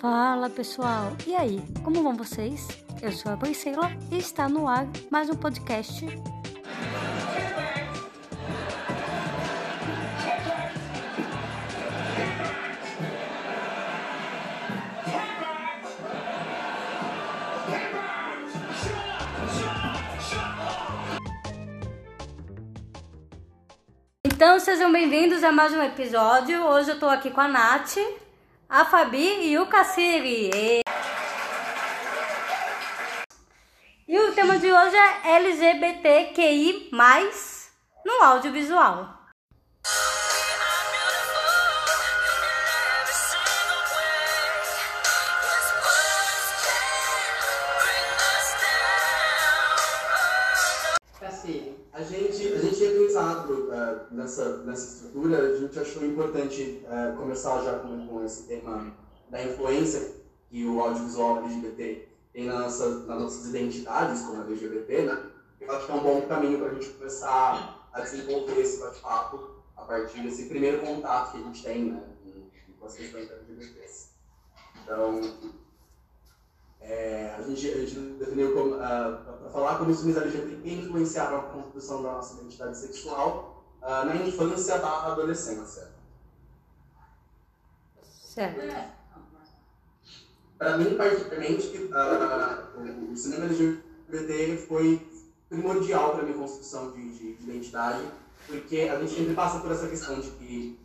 Fala pessoal, e aí, como vão vocês? Eu sou a Priscila e está no ar mais um podcast. Então sejam bem-vindos a mais um episódio. Hoje eu tô aqui com a Nath, a Fabi e o Cassiri. E... e o tema de hoje é LGBTQI+, no audiovisual. Achou importante eh, começar já com, com esse tema da influência que o audiovisual LGBT tem na nossa, nas nossas identidades como LGBT, né? Eu acho que é um bom caminho para a gente começar a desenvolver esse bate-papo a partir desse primeiro contato que a gente tem né, com, as questões LGBTs. Então, é, a, gente, a gente definiu como, para falar como os filmes LGBT influenciaram a construção da nossa identidade sexual ah, na infância barra adolescência. Certo. Para mim, particularmente, ah, o, cinema LGBT foi primordial para a minha construção de, de, de identidade, porque a gente sempre passa por essa questão de que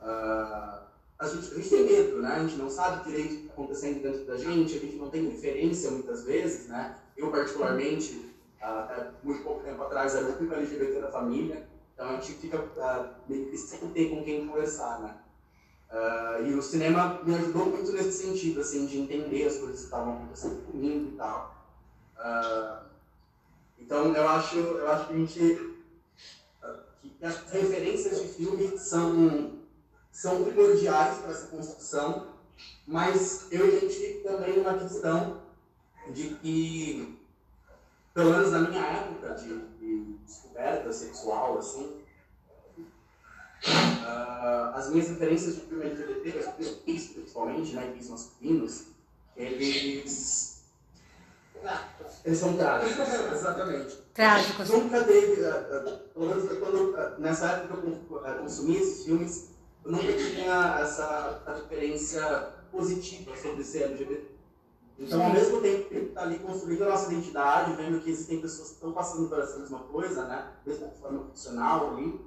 ah, a gente, a gente tem medo, né? A gente não sabe direito o que está acontecendo dentro da gente, a gente não tem referência muitas vezes, né? Eu, particularmente, até muito pouco tempo atrás, era o único LGBT da família, então a gente fica ah, meio sem ter com quem conversar, né? Ah, e o cinema me ajudou muito nesse sentido, assim, de entender as coisas que estavam acontecendo comigo e tal. Ah, então, eu acho, eu acho que a gente... que as referências de filme são são primordiais para essa construção, mas eu identifico também uma questão de que, pelo menos na minha época de, de descoberta sexual, assim, ah, as minhas referências de filme LGBT, principalmente, né, gays masculinos, eles, eles são trágicos, exatamente. Trágicos. Nunca teve, pelo menos quando, ah, nessa época que eu consumi esses filmes, eu nunca tinha essa referência positiva sobre ser LGBT. Então, ao mesmo tempo que está ali construindo a nossa identidade, vendo que existem pessoas que estão passando por essa mesma coisa, né, mesmo de forma ficcional ali,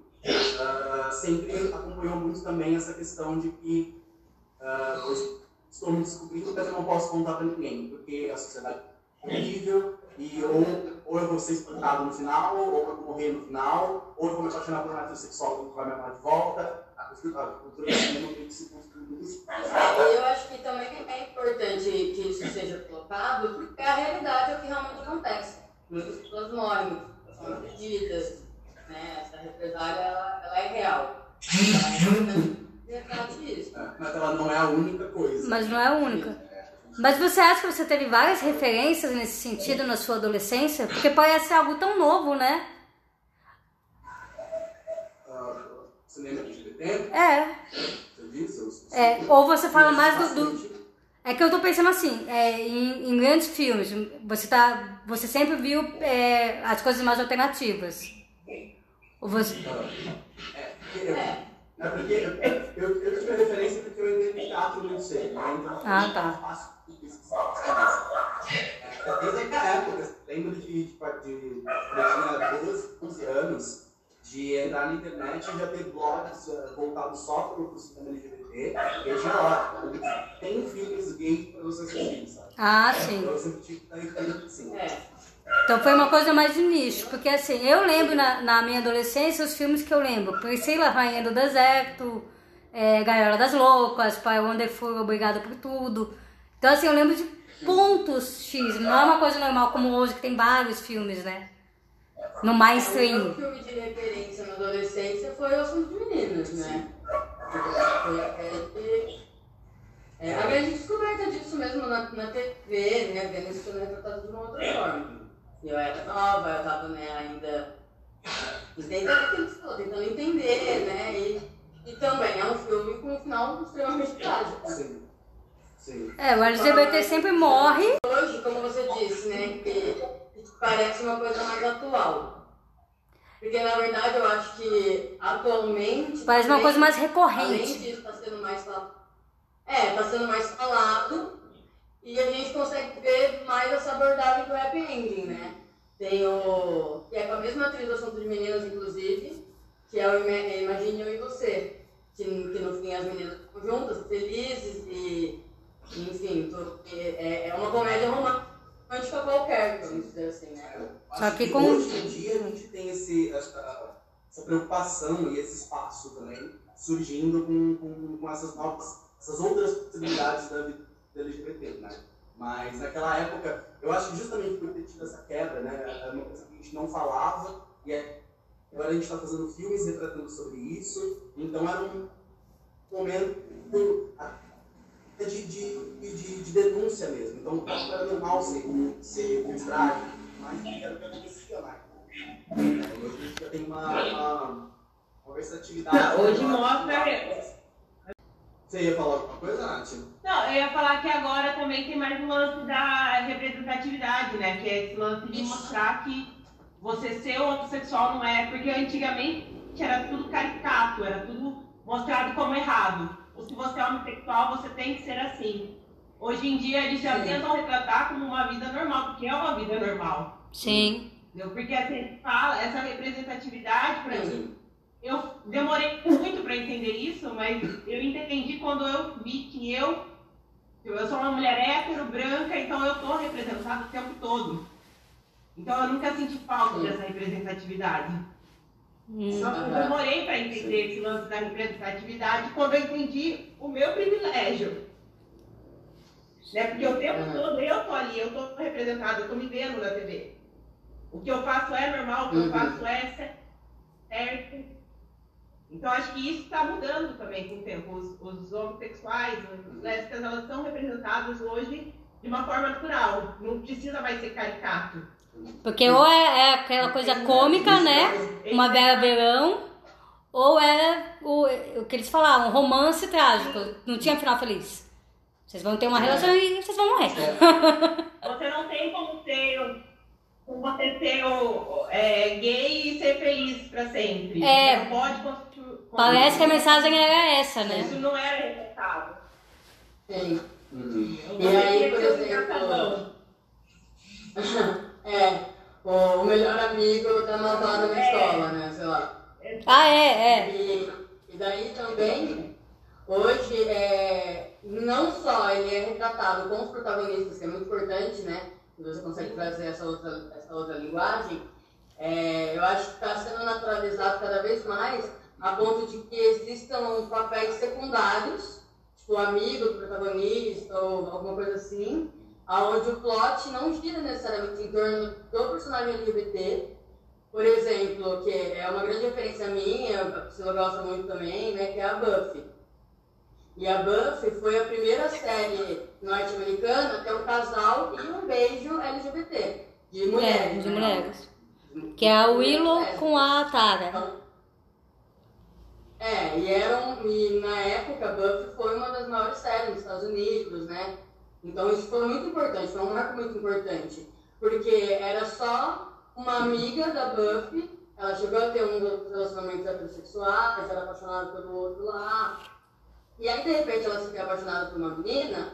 ah, sempre acompanhou muito também essa questão de que ah, eu estou me descobrindo, mas eu não posso contar para ninguém, porque a sociedade é horrível e ou, ou eu vou ser espancado no final, ou eu vou morrer no final, ou eu vou me apaixonar por um heterossexual que vai me amar de volta. E eu acho que também é importante que isso seja colocado, porque a realidade é o que realmente acontece. Muitas pessoas morrem, são agredidas, né? Essa represália, ela, ela é real. É isso. É, mas ela não é a única coisa. Mas não é a única. Mas você acha que você teve várias referências nesse sentido na sua adolescência? Porque parece algo tão novo, né? É. você disse? os- os- é ou você fala mais do, do-. É que eu tô pensando assim, é, em, em grandes filmes, você, tá, você sempre viu é, as coisas mais alternativas. Ou você... É, é porque eu, eu, eu tive a referência porque eu entrei no teatro muito cedo, né? Então Ah, tá. é. É, Desde aquela época, lembro de, de, de, de eu tinha 12, 11 anos, de entrar na internet e já ter blogs eh, voltados só para o cinema LGBT, e eu tinha lá, tem filmes gays para você assistir, sabe? Ah, Então sim. eu sempre tive que estar em assim. É. Então foi uma coisa mais de nicho, porque assim, eu lembro na, na minha adolescência os filmes que eu lembro. Priscila, Rainha do Deserto, é, Gaiola das Loucas, Pai Wonderful, Obrigada por Tudo. Então assim, eu lembro de pontos X, não é uma coisa normal como hoje que tem vários filmes, né? No O mainstream. meu filme de referência na adolescência foi Os Filmes de Meninas, né? Foi a grande, é, a grande descoberta disso mesmo na, na TV, né? Vendo isso retratado de uma outra forma. E eu era nova, eu tava né, ainda tentando, aquilo que você falou, tentando entender, né? E, e também é um filme com um final extremamente trágico. Sim. Sim. É, o LGBT sempre morre. Hoje, como você disse, né, que parece uma coisa mais atual. Porque, na verdade, eu acho que atualmente... Parece uma coisa mais Além recorrente. disso, está sendo mais falado. É, está sendo mais falado. E a gente consegue ver mais essa abordagem do happy ending, né? Tem o. que é com a mesma atriz do assunto de meninas, inclusive, que é o Ima- Imagine Eu e Você. Que, que no fim as meninas ficam juntas, felizes e. Enfim, to- é, é uma comédia romântica qualquer, vamos dizer assim, né? Acho Só que com- hoje em dia a gente tem esse, essa, essa preocupação e esse espaço também surgindo com, com, com essas novas, essas outras possibilidades da vida LGBT, né? Mas naquela época, eu acho que justamente por ter tido essa quebra, né? Era uma coisa que a gente não falava e é- agora a gente está fazendo filmes retratando sobre isso, então era um momento de, de, de, de denúncia mesmo. Então, era normal ser, ser contrário, mas era o que acontecia mais. É, hoje gente já tem uma, uma, versatilidade. Não, hoje mostra- Você ia falar alguma coisa, Nath? Não, eu ia falar que agora também tem mais o lance da representatividade, né? Que é esse lance de mostrar que você ser homossexual não é. Porque antigamente era tudo caricato, era tudo mostrado como errado. Se você é homossexual, você tem que ser assim. Hoje em dia eles já Sim. tentam retratar como uma vida normal, porque é uma vida normal. Sim. Entendeu? Porque assim, fala, essa representatividade pra mim eu demorei muito para entender isso, mas eu entendi quando eu vi que eu, eu sou uma mulher hétero, branca, então eu estou representada o tempo todo. Então eu nunca senti falta Sim. dessa representatividade. Hum. Só que eu demorei para entender esse lance da representatividade quando eu entendi o meu privilégio. Né? Porque o tempo Uhum. todo eu tô ali, eu tô representada, eu tô me vendo na TV. O que eu faço é normal, o que eu Uhum. faço é certo. Então acho que isso está mudando também com o tempo. Os, os homossexuais, as lésbicas, elas são representadas hoje de uma forma natural. Não precisa mais ser caricato. Porque ou é, é aquela coisa cômica, né? Uma Bela Verão, ou é o, o que eles falavam, romance trágico. Não tinha final feliz. Vocês vão ter uma relação e vocês vão morrer. Você não tem como ser, como você ser o- é, gay e ser feliz para sempre. É. Você não pode construir. Parece que a mensagem era essa, né? Isso não era representado. Sim. Uhum. E aí, por exemplo, é, o, melhor amigo tá malvado na escola, né? Sei lá. Ah, é, é. E, e daí também, hoje, é, não só ele é retratado com os protagonistas, que é muito importante, né? Que você consegue trazer essa outra, essa outra linguagem, é, eu acho que está sendo naturalizado cada vez mais a ponto de que existam papéis secundários, tipo amigo do protagonista ou alguma coisa assim, aonde o plot não gira necessariamente em torno do personagem LGBT, por exemplo, que é uma grande referência minha, a Priscila gosta muito também, né, que é a Buffy. E a Buffy foi a primeira série norte-americana a ter um casal e um beijo LGBT, de mulheres. É, de né? mulheres. Que é a Willow com a Tara. É, e, eram, e na época a Buffy foi uma das maiores séries nos Estados Unidos, né? Então isso foi muito importante, foi um marco muito importante. Porque era só uma amiga da Buffy, ela chegou a ter um relacionamento heterossexuais, era apaixonada pelo outro lá. E aí de repente ela se vê apaixonada por uma menina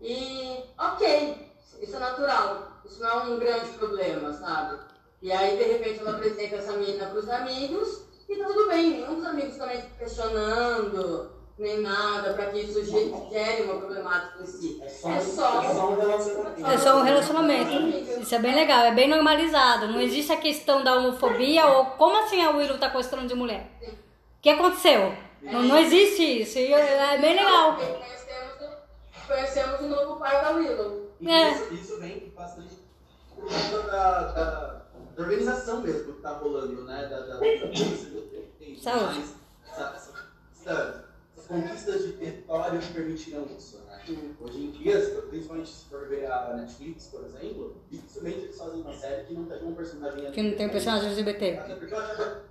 e ok, isso é natural, isso não é um grande problema, sabe? E aí de repente ela apresenta essa menina para os amigos e tá tudo bem, nenhum dos amigos também fica questionando, nem nada, para que isso ge- gere uma problemática em si. É só, É só- é só um relacionamento. É só um relacionamento. Isso é bem legal, é bem normalizado. Não existe a questão da homofobia ou como assim a Willow tá gostando de mulher? O que aconteceu? Não, não existe isso. E é bem legal. Porque Conhecemos, o- conhecemos o novo pai da Willow. E É. isso, isso vem bastante por conta da, da, da organização mesmo que tá rolando, né? Da, da, da polícia do tempo, Saúde. mas essa- essas conquistas de território que permitiram isso, né? Hum. Hoje em dia, principalmente se for ver a Netflix, por exemplo, dificilmente eles fazem uma série que não tem um personagem Que não tem personagem LGBT. Até porque eu achava,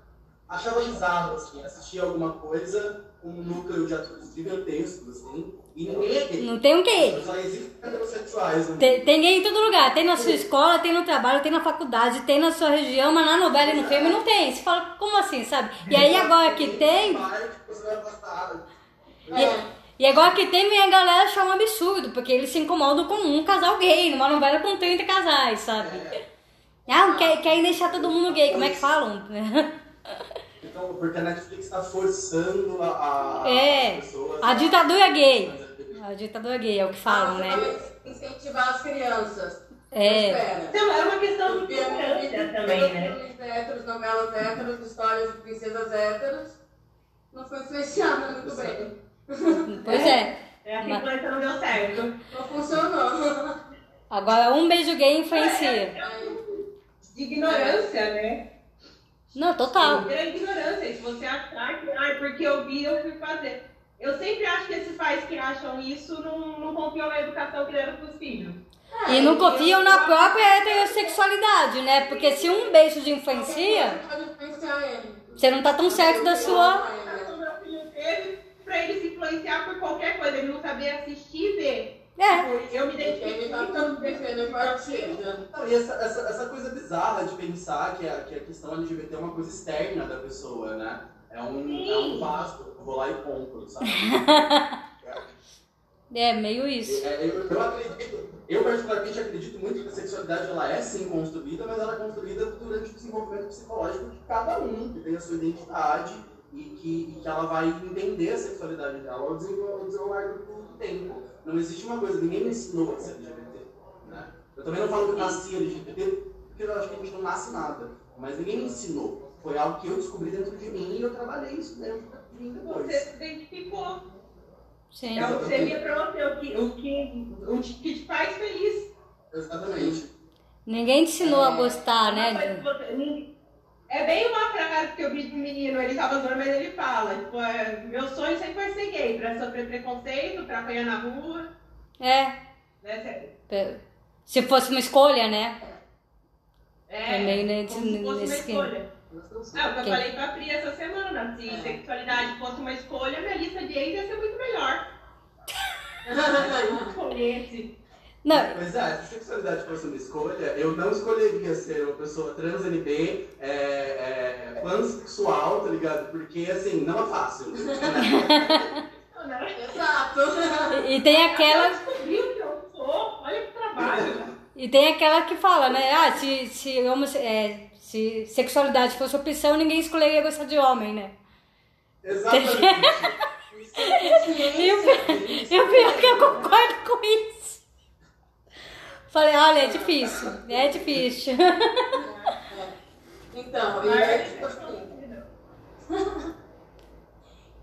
achava bizarro, assim, assistir alguma coisa com um núcleo de atores gigantescos, assim, E ninguém é gay. Não tem um gay. Só existem heterossexuais. Né? Tem, tem gay em todo lugar. Tem na sua escola, tem no trabalho, tem na faculdade, tem na sua região, mas na novela e no filme não tem. Você fala, como assim, sabe? E aí agora que tem. Você vai afastar. E, e agora que tem, a galera achar um absurdo, porque eles se incomodam com um casal gay, numa novela com 30 casais, sabe? Ah, quer, querem deixar todo mundo gay, como é que falam? Então, porque a Netflix está forçando a, a É, as pessoas a ditadura gay. A ditadura gay é o que falam, né? Incentivar as crianças. É. Então, é uma questão de tolerância também, né? filmes héteros, novelas héteros, histórias de princesas héteros, não foi influenciada muito bem. Pois é. É, a influência não deu certo. Não funcionou. Agora um beijo gay influencia. De ignorância, né? Não, total. Pela ignorância. E se você achar que, ah, porque eu vi, eu fui fazer. Eu sempre acho que esses pais que acham isso não, não confiam na educação que deram pros filhos. E não confiam na própria heterossexualidade, né? Porque se um beijo te influencia, você não tá tão certo da sua. Pra ele se influenciar por qualquer coisa. Ele não sabia assistir e ver. É. Eu me Ele identifiquei tá tanto defendendo partido. Não, e essa, essa, essa coisa bizarra de pensar que a, que a questão LGBT é uma coisa externa da pessoa, né? É um, é um vaso, eu vou lá e compro, sabe? É meio isso. É, eu, eu acredito, eu particularmente acredito muito que a sexualidade ela é sim construída, mas ela é construída durante o desenvolvimento psicológico de cada um, que tem a sua identidade e que, e que ela vai entender a sexualidade dela ao desenrolar, do, tempo. Não existe uma coisa, ninguém me ensinou a ser LGBT. Né? Eu também não falo que eu nasci LGBT, porque eu acho que a gente não nasce nada. Mas ninguém me ensinou. Foi algo que eu descobri dentro de mim e eu trabalhei isso dentro de mim depois. Você se identificou. Sim. É o que você via pra você, o que, o que, o que te faz feliz. Exatamente. Ninguém te ensinou a gostar, Mas né? você- ninguém- É bem uma frase que eu vi do menino, ele tava zoando, mas ele fala, tipo, é, meu sonho sempre foi ser gay, pra sofrer preconceito, pra apanhar na rua, É. né? Se fosse uma escolha, né? É, É meio nesse- como se fosse uma escolha. É o que eu falei pra Pri essa semana, se É. sexualidade fosse uma escolha, minha lista de ex ia ser muito melhor. Conhece. Não, Pois é, se sexualidade fosse uma escolha, eu não escolheria ser uma pessoa trans NB, é, é, pansexual, tá ligado? Porque, assim, não é fácil. né? Exato. e e tem aquela. Descobriu que eu sou, olha que trabalho. E tem aquela que fala, né? Ah, se, se, é, se sexualidade fosse opção, ninguém escolheria gostar de homem, né? Exatamente. E o e o pior é que eu concordo com isso. Falei, olha, é difícil. É difícil. Então, e aí, assim,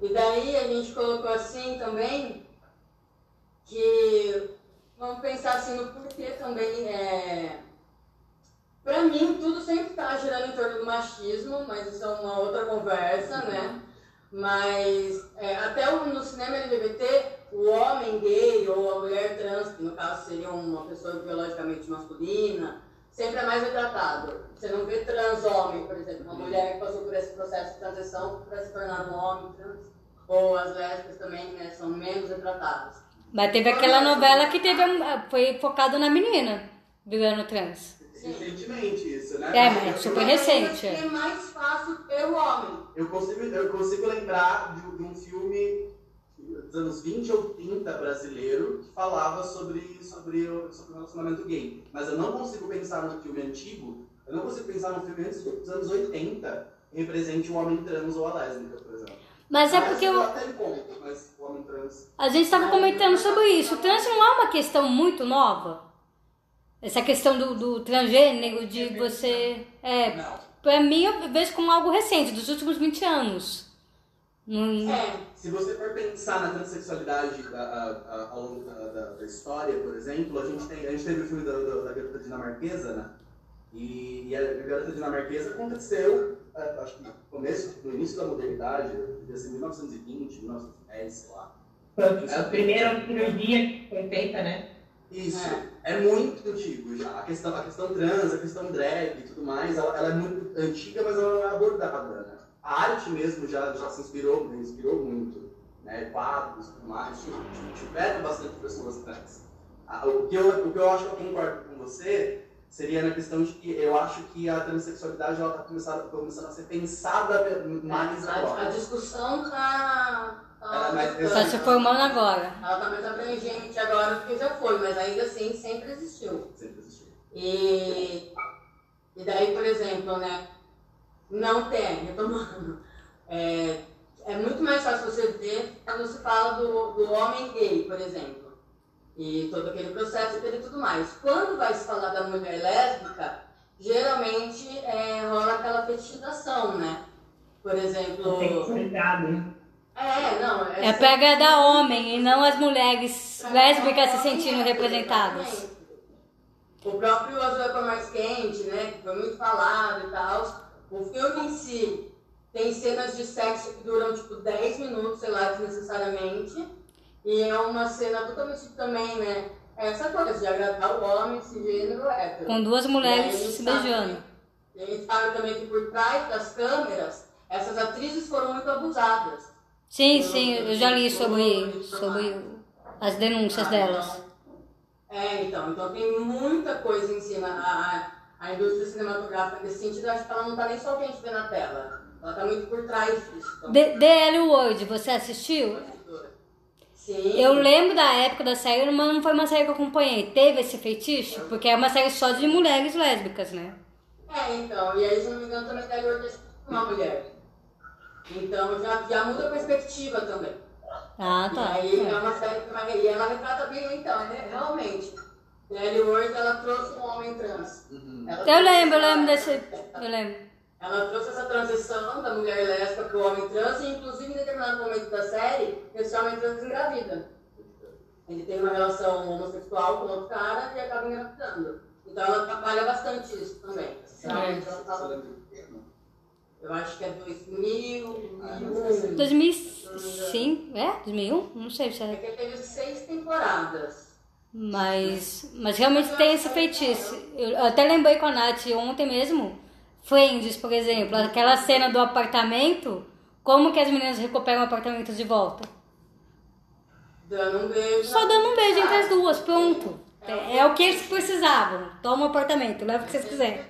E daí a gente colocou assim também que vamos pensar assim no porquê também é. Pra mim, tudo sempre tá girando em torno do machismo, mas isso é uma outra conversa, né? Mas é, até o- no cinema LGBT, o homem gay ou a mulher trans, que no caso seria uma pessoa biologicamente masculina, sempre é mais retratado. Você não vê trans homem, por exemplo, uma mulher que passou por esse processo de transição para se tornar um homem trans. Ou as lésbicas também né, são menos retratadas. Mas teve aquela novela que teve, um- foi focado na menina virando trans. Recentemente isso, né? É, mas Eu- super recente. É mais fácil ter o homem. Eu consigo, eu consigo lembrar de, de um filme dos anos 20 ou 30 brasileiro que falava sobre, sobre, o, sobre o relacionamento gay. Mas eu não consigo pensar num filme antigo, eu não consigo pensar num filme antes dos anos 80 que represente o homem trans ou a lésbica, por exemplo. Mas é Ah, porque eu, encontro, mas o homem trans. a gente estava comentando sobre isso. O trans não é uma questão muito nova. Essa questão do, do transgênero, de você. É, Não. pra mim, eu vejo como algo recente, dos últimos 20 anos. É, Se você for pensar na transexualidade a- a- a- ao longo da, da- da história, por exemplo, a gente, tem, a gente teve o filme da, da, da garota dinamarquesa, né? E, e a garota dinamarquesa aconteceu, é, acho que no começo, no início da modernidade, devia ser 1920, 1910, sei lá. A primeira cirurgia que foi feita, né? Isso, é muito antigo já. A questão, a questão trans, a questão drag e tudo mais, ela, ela é muito antiga, mas ela não é abordada, né? A arte mesmo já, já se inspirou, inspirou muito né, quadros, tudo mais, tiveram bastante pessoas trans. O que, eu, o que eu acho que eu concordo com você seria na questão de que eu acho que a transexualidade ela está começando, começando a ser pensada mais a, a agora. discussão tá. Ela é mais tá- Tá se formando agora. Ela tá mais abrangente agora do que já foi, mas ainda assim sempre existiu. Sempre existiu. E, e daí, por exemplo, né? Não tem, retomando. É, é muito mais fácil você ver quando se fala do, do homem gay, por exemplo. E todo aquele processo e tudo mais. Quando vai se falar da mulher lésbica, geralmente é, rola aquela fetichização, né? Por exemplo. Sexualizado. É, não. É pra agradar homem e não as mulheres lésbicas se sentindo representadas. O próprio Azul é Cor Mais Quente, né, que foi muito falado e tal. O filme em si tem cenas de sexo que duram tipo 10 minutos, sei lá, desnecessariamente. E é uma cena totalmente também, né? Essa coisa de agradar o homem, esse gênero hétero. Com duas mulheres se beijando. E a gente sabe também que por trás das câmeras, essas atrizes foram muito abusadas. Sim, sim, eu já li sobre, sobre as denúncias Ah, delas. então- É, então, então tem muita coisa em cima. A, a, indústria cinematográfica nesse sentido, acho que ela não tá nem só o que a gente vê na tela. Ela tá muito por trás disso. D- DL World, você assistiu? Sim. Eu lembro da época da série, mas não foi uma série que eu acompanhei. Teve esse feitiço? Porque é uma série só de mulheres lésbicas, né? É, então, e aí, se não me engano, também tá Taylor é uma mulher. Então já, já muda a perspectiva também. Ah, tá. E aí é uma série que vai, e ela retrata bem, então, né? realmente. Nelly Ward, ela trouxe um homem trans. Uhum. Ela Eu lembro, eu lembro desse. Eu lembro. Ela trouxe essa transição da mulher lésbica para o homem trans e, inclusive, em determinado momento da série, esse homem trans engravida. Ele tem uma relação homossexual com outro cara e acaba engravidando. Então ela trabalha bastante isso também. Então, ela tava- eu acho que é 2000, 2001. 2005? É? 2001? Não sei se É é. que teve seis temporadas. Mas, mas realmente tem esse feitiço. Eu até lembrei com a Nath ontem mesmo. Friends, por exemplo, aquela cena do apartamento. Como que as meninas recuperam o apartamento de volta? Dando um beijo. Só dando um beijo entre as duas, pronto. É, é o que eles precisavam. Toma o apartamento, leva o que vocês quiserem.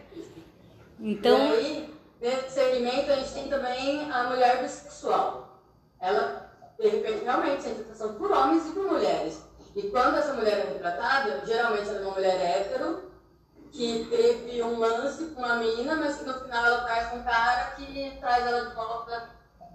Então, E aí, nesse segmento, a gente tem também a mulher bissexual. Ela, de repente, realmente sente atração por homens e por mulheres. E quando essa mulher é retratada, geralmente ela é uma mulher hétero, que teve um lance com uma mina, mas que no final ela traz um cara que traz ela de volta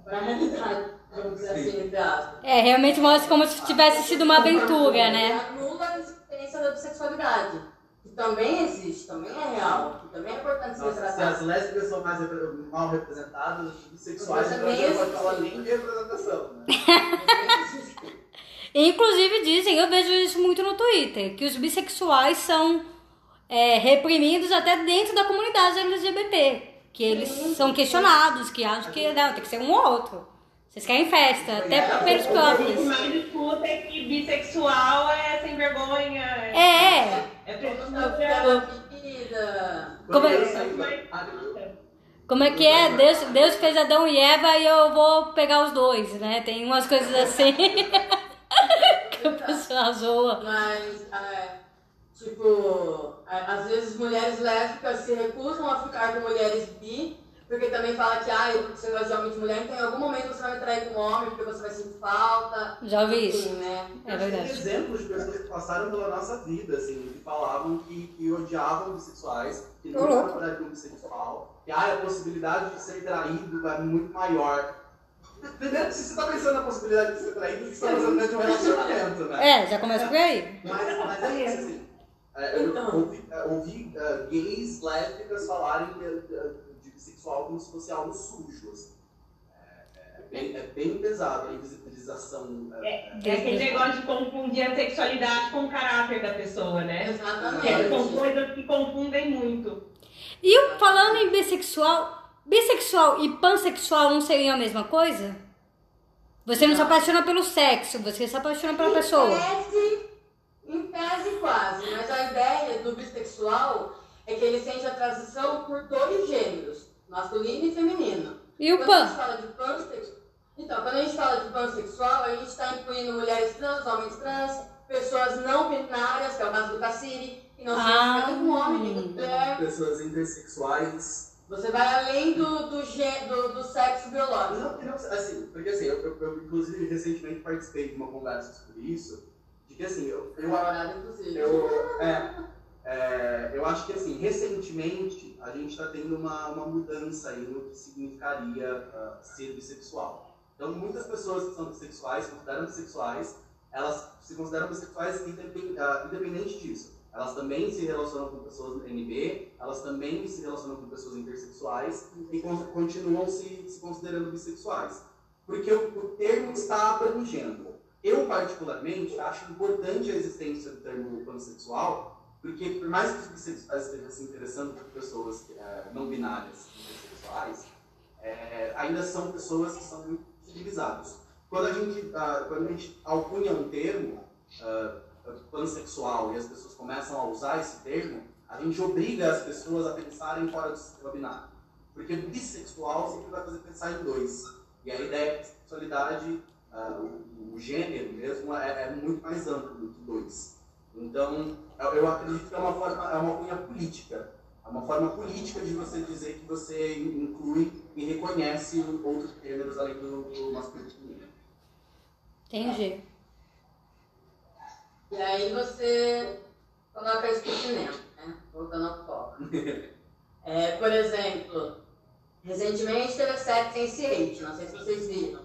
para a realidade, vamos dizer assim, entre aspas. é, realmente mostra como se tivesse sido uma aventura, né? Anula a existência da bissexualidade, que também existe, também é real, que também é importante ser Nossa, se as lésbicas são mais mal representadas, os bissexuais não pode existe. falar nem de representação. Né? Inclusive dizem, eu vejo isso muito no Twitter, que os bissexuais são é, reprimidos até dentro da comunidade LGBT. Que eles são questionados, que acham que não, tem que ser um ou outro. Vocês querem festa, até pelos O que próprios. mais escuta é que bissexual é sem vergonha. É, É vida. Como é- da- Ah, como é que é? Deus, Deus fez Adão e Eva e eu vou pegar os dois, né? Tem umas coisas assim que o pessoal zoa. Mas, é, tipo, é, às vezes mulheres lésbicas se recusam a ficar com mulheres bi, porque também fala que, ah, você gosta de homem e de mulher, então em algum momento você vai me trair com um homem, porque você vai sentir falta. Já ouvi isso. né? É Tem verdade. exemplos de pessoas que passaram pela nossa vida, assim, que falavam que, que odiavam bissexuais, que nunca louco. namoraram um bissexual, que ah, a possibilidade de ser traído é muito maior. Primeiro, se você tá pensando na possibilidade de ser traído, você está pensando dentro de um relacionamento, né? É, já começa por aí. Mas, mas é isso, assim. É, eu Então. ouvi, é, ouvi é, gays lésbicas falarem de, de- bissexual como se fosse algo sujo. Assim. É, é bem, é bem pesado a invisibilização. é, É aquele negócio de confundir a sexualidade com o caráter da pessoa, né? É, Exatamente. são coisas que confundem muito. E o- falando em bissexual, bissexual e pansexual não seriam a mesma coisa? Você não se apaixona pelo sexo, você se apaixona pela pessoa. Em tese, em tese quase, mas a ideia do bissexual é que ele sente a transição por dois gêneros, masculino e feminino. E o Quando a gente pan? fala de pansexual, Então, quando a gente fala de pansexual, a gente está incluindo mulheres trans, homens trans, pessoas não binárias, que é o caso do Cassiri, que não se Ah. identifica com homem, nem com mulher. Pessoas intersexuais. Você vai além do, do, do, do sexo biológico. Não, não, assim, porque assim, eu, eu, eu, inclusive recentemente participei de uma conversa sobre isso, de que assim, eu, eu, eu, é, é, eu acho que assim, recentemente a gente está tendo uma, uma mudança aí no que significaria ah, ser bissexual. Então muitas pessoas que são bissexuais, consideram bissexuais, elas se consideram bissexuais independ, ah, independente disso. Elas também se relacionam com pessoas NB, elas também se relacionam com pessoas intersexuais e con- continuam se, se considerando bissexuais. Porque o, o termo está abrangendo. Eu, particularmente, acho importante a existência do termo pansexual, porque por mais que os bissexuais estejam se interessando por pessoas eh, não binárias intersexuais, eh, ainda são pessoas que são muito civilizadas. Quando a gente, ah, quando a gente alcunha um termo, ah, pansexual e as pessoas começam a usar esse termo, a gente obriga as pessoas a pensarem fora do sistema binário. Porque bissexual sempre vai fazer pensar em dois. E a ideia de sexualidade, ah, o, o gênero mesmo, é, é muito mais amplo do que dois. Então, eu, eu acredito que é uma forma, é uma cunha política. É uma forma política de você dizer que você inclui e reconhece outros gêneros além do, do masculino. Entendi. E aí você coloca isso cinema, né? Voltando ao foco. É, por exemplo, recentemente teve a série Sense8, não sei se vocês viram.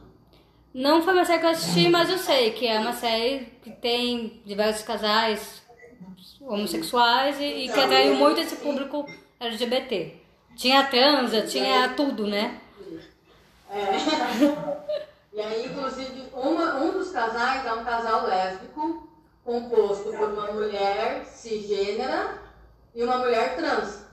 Não foi uma série que eu assisti, mas eu sei que é uma série que tem diversos casais homossexuais e, e que atraiu muito esse público LGBT. Tinha transa, tinha tudo, né? É. E aí, inclusive, uma, um dos casais é um casal lésbico, composto por uma mulher cisgênera e uma mulher trans.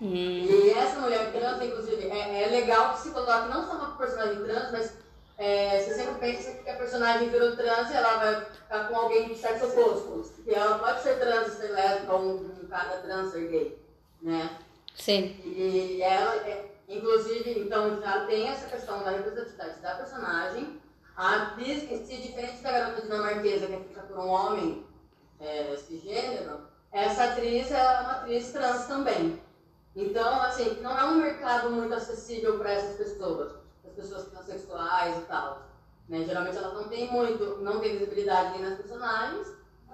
Hum, E essa mulher trans, inclusive, é, é legal que se coloque não só uma personagem trans, mas é, você sempre pensa que a personagem virou trans e ela vai ficar com alguém de sexo oposto. E ela pode ser trans ser lésbica, ou um, um cara trans ser gay, né? sim. E ela, é, inclusive, então já tem essa questão da representatividade da personagem. A atriz em si, diferente da garota dinamarquesa que é feita por um homem é, cisgênero, essa atriz é uma atriz trans também. Então, assim, não é um mercado muito acessível para essas pessoas, as pessoas transexuais e tal. Né? Geralmente elas não têm muito, não têm visibilidade nem nas personagens.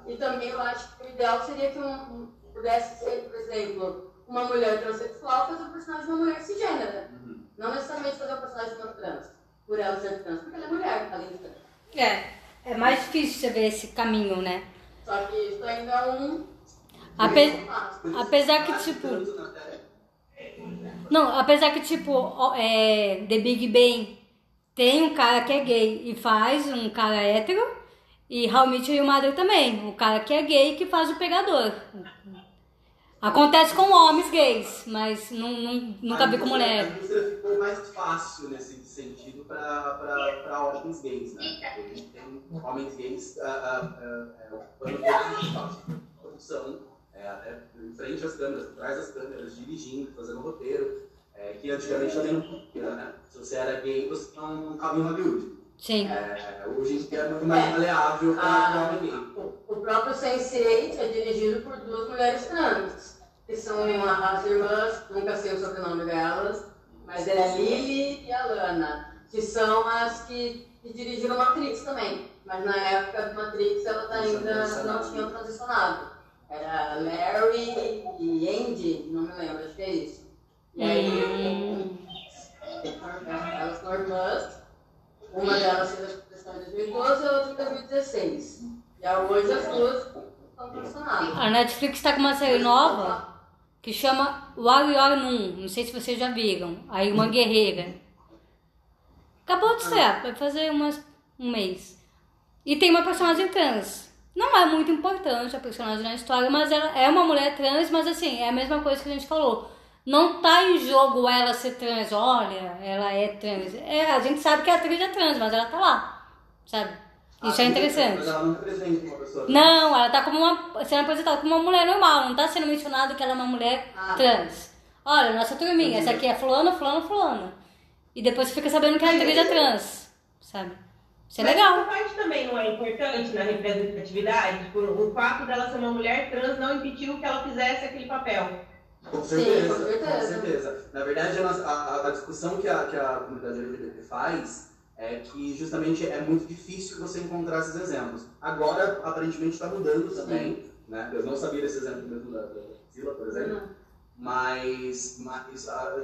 E também eu acho que o ideal seria que um, um- pudesse ser, por exemplo, uma mulher transexual fazer o personagem de uma mulher cisgênera. Não necessariamente fazer o personagem de uma trans, por ela ser trans, porque ela é mulher, além de trans. É, é mais difícil você ver esse caminho, né? Só que isso ainda é um Ape- apesar que, tipo, Não, apesar que, tipo, é, The Big Bang tem um cara que é gay e faz um cara hétero, e How I Met Your Mother também, o cara que é gay que faz o pegador. Acontece com homens gays, mas não, não- nunca vi com A mulher. indústria ficou mais fácil nesse sentido para homens gays, né? Gente tem homens gays é, ocupando todos os espaços de produção, é, até em frente às câmeras, por trás das câmeras, dirigindo, fazendo roteiro, é, que antigamente também não podia, né? Se você era gay, você não estava em Hollywood. Sim. É, hoje em dia é muito mais maleável para Ah, o homem gay. o, o próprio Sense8 é dirigido por duas mulheres trans, que são uma, as irmãs, nunca sei o sobrenome delas, mas é a Lily e a Lana, que são as que, que dirigiram Matrix também. Mas na época do Matrix elas ainda não tinham transicionado. Era Larry e Andy, não me lembro, acho que é isso. E aí, elas são irmãs, uma delas fez a questão em 2012 e a outra em 2016. E hoje as duas estão transicionadas. A Netflix tá com uma série nova que chama Warrior. Não sei se vocês já viram. Aí uma guerreira. Acabou de estrear, vai fazer umas, um mês. E tem uma personagem trans. Não é muito importante a personagem na história, mas ela é uma mulher trans, mas assim, é a mesma coisa que a gente falou. Não tá em jogo ela ser trans, olha, ela é trans. É, a gente sabe que a atriz é trans, mas ela tá lá. Sabe? Isso é interessante. Mas ela não representa uma pessoa. Não, ela tá como uma, sendo apresentada como uma mulher normal, não tá sendo mencionado que ela é uma mulher Ah. trans. Olha, nossa turminha, essa aqui é fulano, fulano, fulano. e depois você fica sabendo que a atriz é trans, sabe? Isso é Mas legal. essa parte também não é importante na representatividade? Tipo, o fato dela ser uma mulher trans não impediu que ela fizesse aquele papel. Com Sim, certeza, com certeza. com certeza. Na verdade, a, a- a discussão que a, que a comunidade LGBT faz é que justamente é muito difícil você encontrar esses exemplos. Agora, aparentemente, está mudando também. Né? Eu não sabia desse exemplo mesmo da, da Zila, por exemplo. Mas, mas a-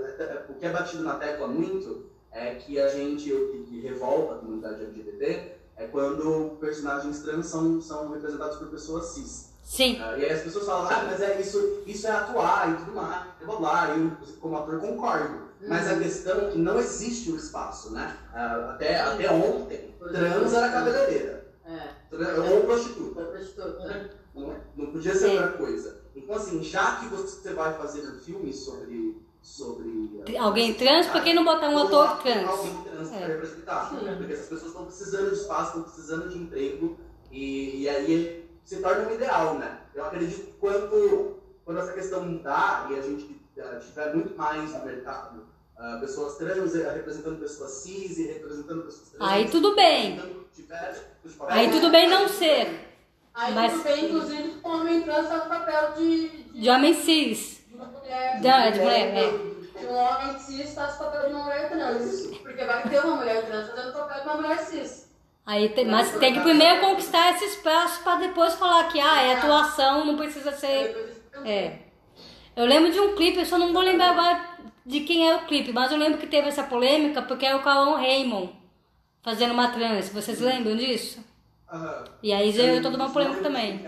o que é batido na tecla muito é que a gente, o que, que revolta a comunidade LGBT, é quando personagens trans são, são representados por pessoas cis. Sim. Ah, e aí as pessoas falam, ah, mas é isso, isso é atuar e tudo mais, e blá blá, e eu, como ator concordo. Mas a questão é que não existe o espaço, né? Ah, até, até ontem, trans era cabeleireira, É, ou prostituta. prostituta. Não, não podia ser outra coisa. Então, assim, já que você vai fazer um filme sobre. sobre ah, Alguém trans, por que não botar um coloque ator trans? Alguém trans É. para representar. Sim. Porque essas pessoas estão precisando de espaço, estão precisando de emprego, e, e aí se torna um ideal, né? Eu acredito que quando, quando essa questão mudar e a gente ah, tiver muito mais no mercado, ah, pessoas trans eh, representando pessoas cis e representando pessoas trans. Aí tudo bem. diversos de. Aí tudo bem não ser. Aí Mas- tudo bem, inclusive, que o homem trans tá no papel de, De homem cis. de uma mulher. De mulher, é. Que um homem cis faz o papel de uma mulher trans. Porque vai ter uma mulher trans fazendo o papel de uma mulher cis. Aí tem- mas tem que primeiro conquistar esse espaço para depois falar que ah, é atuação, não precisa ser. É. Eu lembro de um clipe, eu só não vou lembrar agora de quem é o clipe, mas eu lembro que teve essa polêmica porque era o Cauã Raymond fazendo uma trans. Vocês lembram disso? Aham. E aí gerou toda uma polêmica também.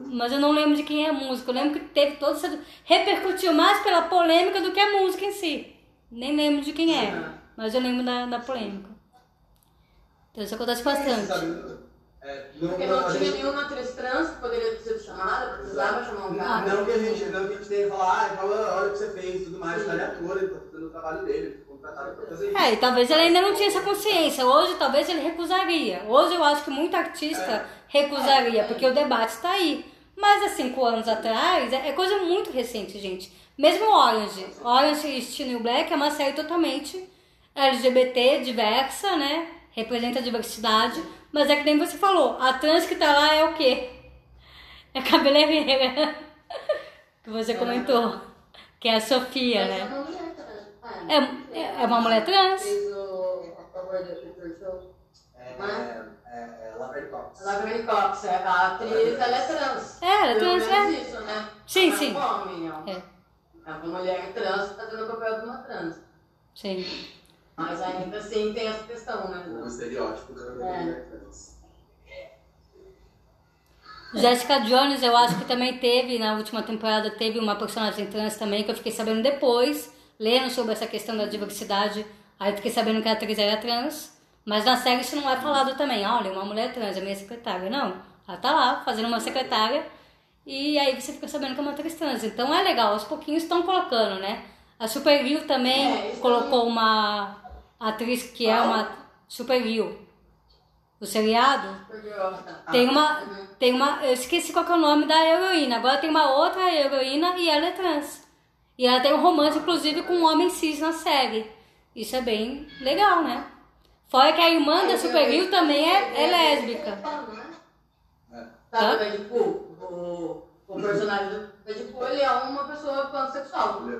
Mas eu não lembro de quem é a música. Eu lembro que teve toda essa. repercutiu mais pela polêmica do que a música em si. Nem lembro de quem é. Mas eu lembro da, da polêmica. Então isso acontece bastante. É, não, Porque não, não tinha gente- nenhuma atriz trans que poderia ter sido chamada, precisava chamar um cara. Não que a gente, não que a gente tenha que falar, ah, fala, olha o que você fez e tudo mais, ele é ator, ele tá fazendo o trabalho dele, contratado pra fazer isso. É, e talvez ele ainda não tinha essa consciência. Hoje, talvez ele recusaria. Hoje eu acho que muito artista recusaria, porque o debate está aí. Mas há cinco anos atrás, é é coisa muito recente, gente. Mesmo Orange. Orange e Steel Black é uma série totalmente LGBT, diversa, né? Representa a diversidade. Mas é que nem você falou, a trans que tá lá é o quê? É cabeleireira. que você comentou. Que é a Sofia, Mas é né? uma mulher trans. É, é- é uma mulher trans? A. É, é, é, é Laverne Cox. A Laverne Cox, é, a atriz, ela é trans. É, ela é trans, é. isso, né? Sim, é sim. não. É. É uma mulher trans fazendo o papel de uma trans. Sim. Mas ainda assim tem essa questão, né? estereótipo da É. trans. Jessica Jones, eu acho que também teve, na última temporada, teve uma personagem trans também, que eu fiquei sabendo depois, lendo sobre essa questão da diversidade, aí eu fiquei sabendo que a atriz era trans, mas na série isso não é falado também, olha, uma mulher trans, é minha secretária, não. Ela tá lá, fazendo uma secretária, e aí você fica sabendo que é uma atriz trans. Então é legal, aos pouquinhos estão colocando, né? A Supergirl também É, colocou uma atriz que é uma Supergirl. O seriado, tá. tem uma, tem uma, eu esqueci qual que é o nome da heroína. Agora tem uma outra heroína e ela é trans. E ela tem um romance, inclusive, com um homem cis na série. Isso é bem legal, né? Fora que a irmã da Supergirl também é, é lésbica. É. Sabe o Deadpool? O, o personagem do Deadpool, ele é uma pessoa pansexual. É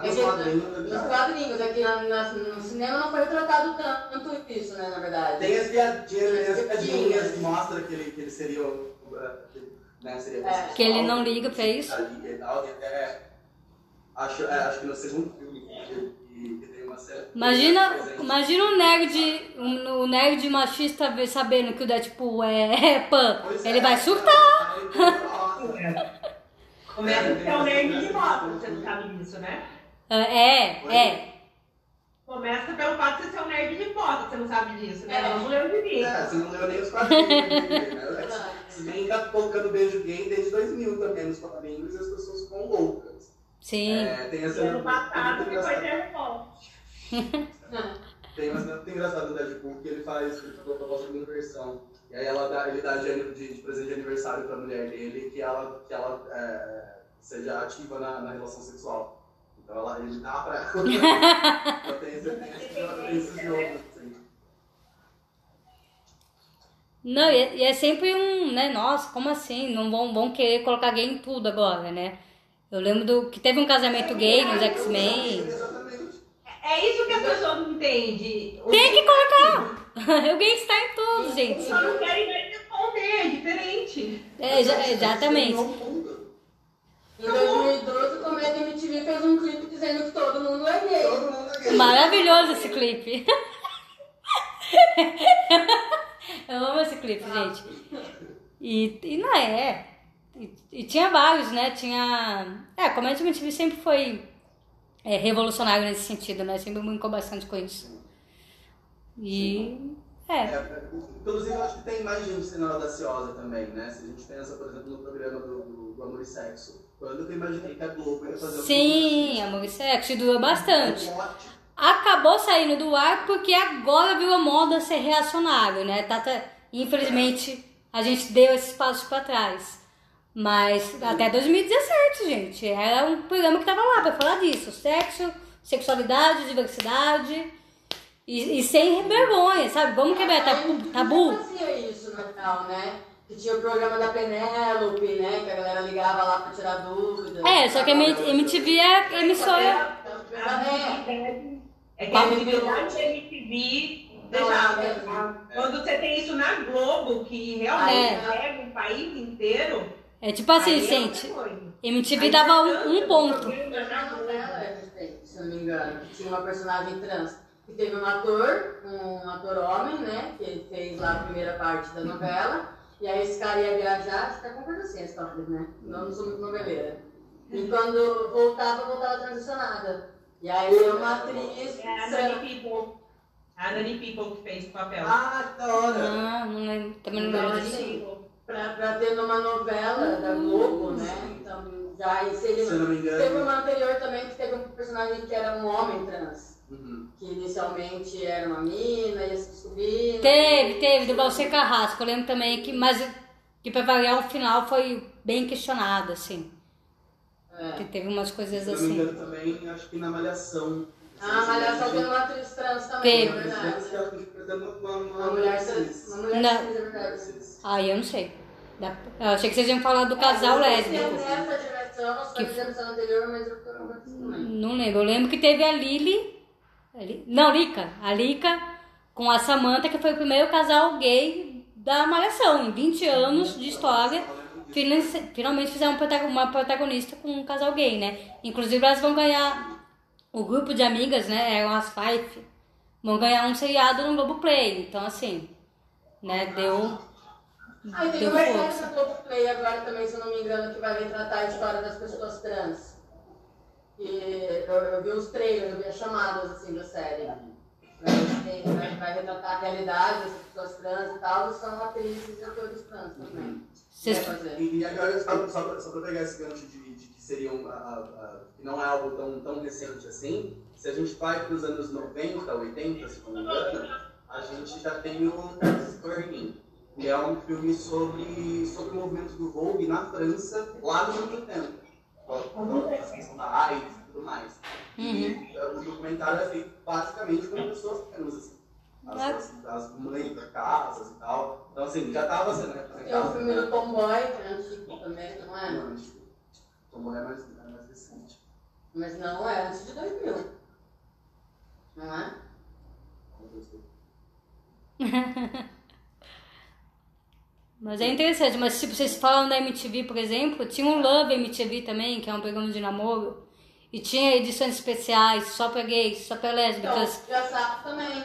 que quadrinhos, Nos já. quadrinhos, aqui na, na- no cinema não foi retratado tanto isso, né, na verdade. Tem as piadinhas, tem as piadinhas que mostram que ele, que ele seria o. que, Né, seria É. Que ele não liga pra isso. E até- acho, é, acho que no segundo filme que, que, que tem uma cena. Imagina, imagina um nerd, um, um nerd machista sabendo que o Deadpool é, é pan. Pois Ele é. vai surtar. Aí, nossa. Começa a ser um nerd de moto, você não sabe disso, né? É, é. Começa pelo fato de você ser um nerd de foto, você não sabe disso, né? Vamos ler o livro. É, você não leu nem os quadrinhos. né? Você vem cá colocando beijo gay desde 2000 também nos quadrinhos e as pessoas ficam loucas. Sim. É, tem essa. E ano passado que foi terremoto. Tem uma cena muito engraçada do Deadpool que ele faz ele faz uma proposta de inversão. E aí ela dá, ele dá de, de, de presente de aniversário pra mulher dele que ela, que ela é, seja ativa na, na relação sexual. Então ela, ele dá pra ela. eu tenho esse, jogo, assim. Não, e é, e é sempre um, né? Nossa, como assim? Não vão, vão querer colocar gay em tudo agora, né? Eu lembro do, que teve um casamento gay nos X-Men. Exatamente. É isso que as pessoas não entendem. Tem que colocar! o gay está em tudo, gente. Só não querem responder, é diferente. É, exa- exatamente. Em 2012, o Comédia MTV fez um clipe dizendo que todo mundo é gay. Todo mundo é gay. Maravilhoso esse clipe. Eu amo esse clipe, gente. E, e não é. E, e tinha vários, né? Tinha. É, a Comédia MTV sempre foi é, revolucionário nesse sentido, né? Sempre brincou bastante com isso. E. É. É, inclusive, eu acho que tem mais gente sendo audaciosa também, né? Se a gente pensa, por exemplo, no programa do, do, do Amor e Sexo. Quando eu imaginei que a Globo ia fazer um Sim, Amor e Sexo, e durou bastante. Acabou saindo do ar porque agora virou moda ser reacionário, né? Tata, infelizmente, a gente deu esse passo para trás. Mas até 2017, gente, era um programa que tava lá para falar disso: sexo, sexualidade, diversidade. E, e sem vergonha, sabe? Vamos quebrar tabu. tabu. fazia isso Natal, né? Que tinha o programa da Penélope, né? Que a galera ligava lá pra tirar dúvidas. É, só que a MTV é emissora. É, É que a visibilidade da MTV deixava. Quando você tem isso na Globo, que realmente É. pega o país inteiro. É tipo assim, é gente. MTV dava um, um ponto. na novela, se não me engano, que tinha uma personagem trans. Que teve um ator, um ator homem, né? Que ele fez lá a primeira parte da novela. E aí esse cara ia viajar, acho que tá com assim a história, né? Não, não sou muito noveleira. E quando voltava, voltava transicionada. E aí uma atriz. É a Nani People. A Nani People que fez o papel. Ah, da hora! Ah, não lembro, também não Então, lembro assim, pra, pra ter numa novela da Globo, né? Então já inserimos. Se eu não me engano. Teve uma anterior também que teve um personagem que era um homem trans. Uhum. Que inicialmente era uma mina, ia se descobrindo. Teve, teve, do Valcer Carrasco. Eu lembro também que, mas que pra variar o final foi bem questionado, assim. Que É. teve umas coisas Se eu não me assim. engano também, acho que na Malhação. Ah, Malhação tem uma atriz trans também, Teve. é verdade. Uma, Uma mulher cis. Uma mulher Não. cis, é verdade. Aí eu não sei. Eu achei que vocês iam falar do casal É, lésbico. Que- anterior, mas eu não lembro. Eu lembro que teve a Lili. Não, Lica. A Lica com a Samantha, que foi o primeiro casal gay da Malhação. Em 20 anos de história, finalmente fizeram um uma protagonista com um casal gay, né? Inclusive elas vão ganhar. O grupo de amigas, né? Eram as Five. Vão ganhar um seriado no Globoplay. Então, assim. Né? Deu. Ah, e tem uma da Globoplay agora também, se eu não me engano, que vai retratar a história das pessoas trans. E eu, eu vi os trailers, eu vi as chamadas assim da série. Vai, tem- vai- vai retratar a realidade das pessoas trans e tal, e são atrizes e atores trans também. Fazer. E, e agora, só, só, pra pegar esse gancho de, de que seriam, a- a- a- que não é algo tão, tão recente assim, se a gente vai para os anos 90, 80, se não me engano, a gente já tem o Burning, que é um filme sobre, sobre o movimento do Vogue na França, lá nos anos 80. Com a questão da AIDS e tudo mais. E eh, o documentário é feito basicamente com pessoas trans, assim. As, as, as mulheres da casas e tal. Então, assim, já estava sendo Tem o representado. filme do Tomboy, que é antigo também, não é? Não, que Tomou é mais, é mais recente. Mas não é antes de 2000. Não é? Mas é interessante, mas tipo, vocês falam da MTV, por exemplo, tinha um Love MTV também, que é um programa de namoro, e tinha edições especiais só pra gays, só pra Então, lésbicas, já sabe também.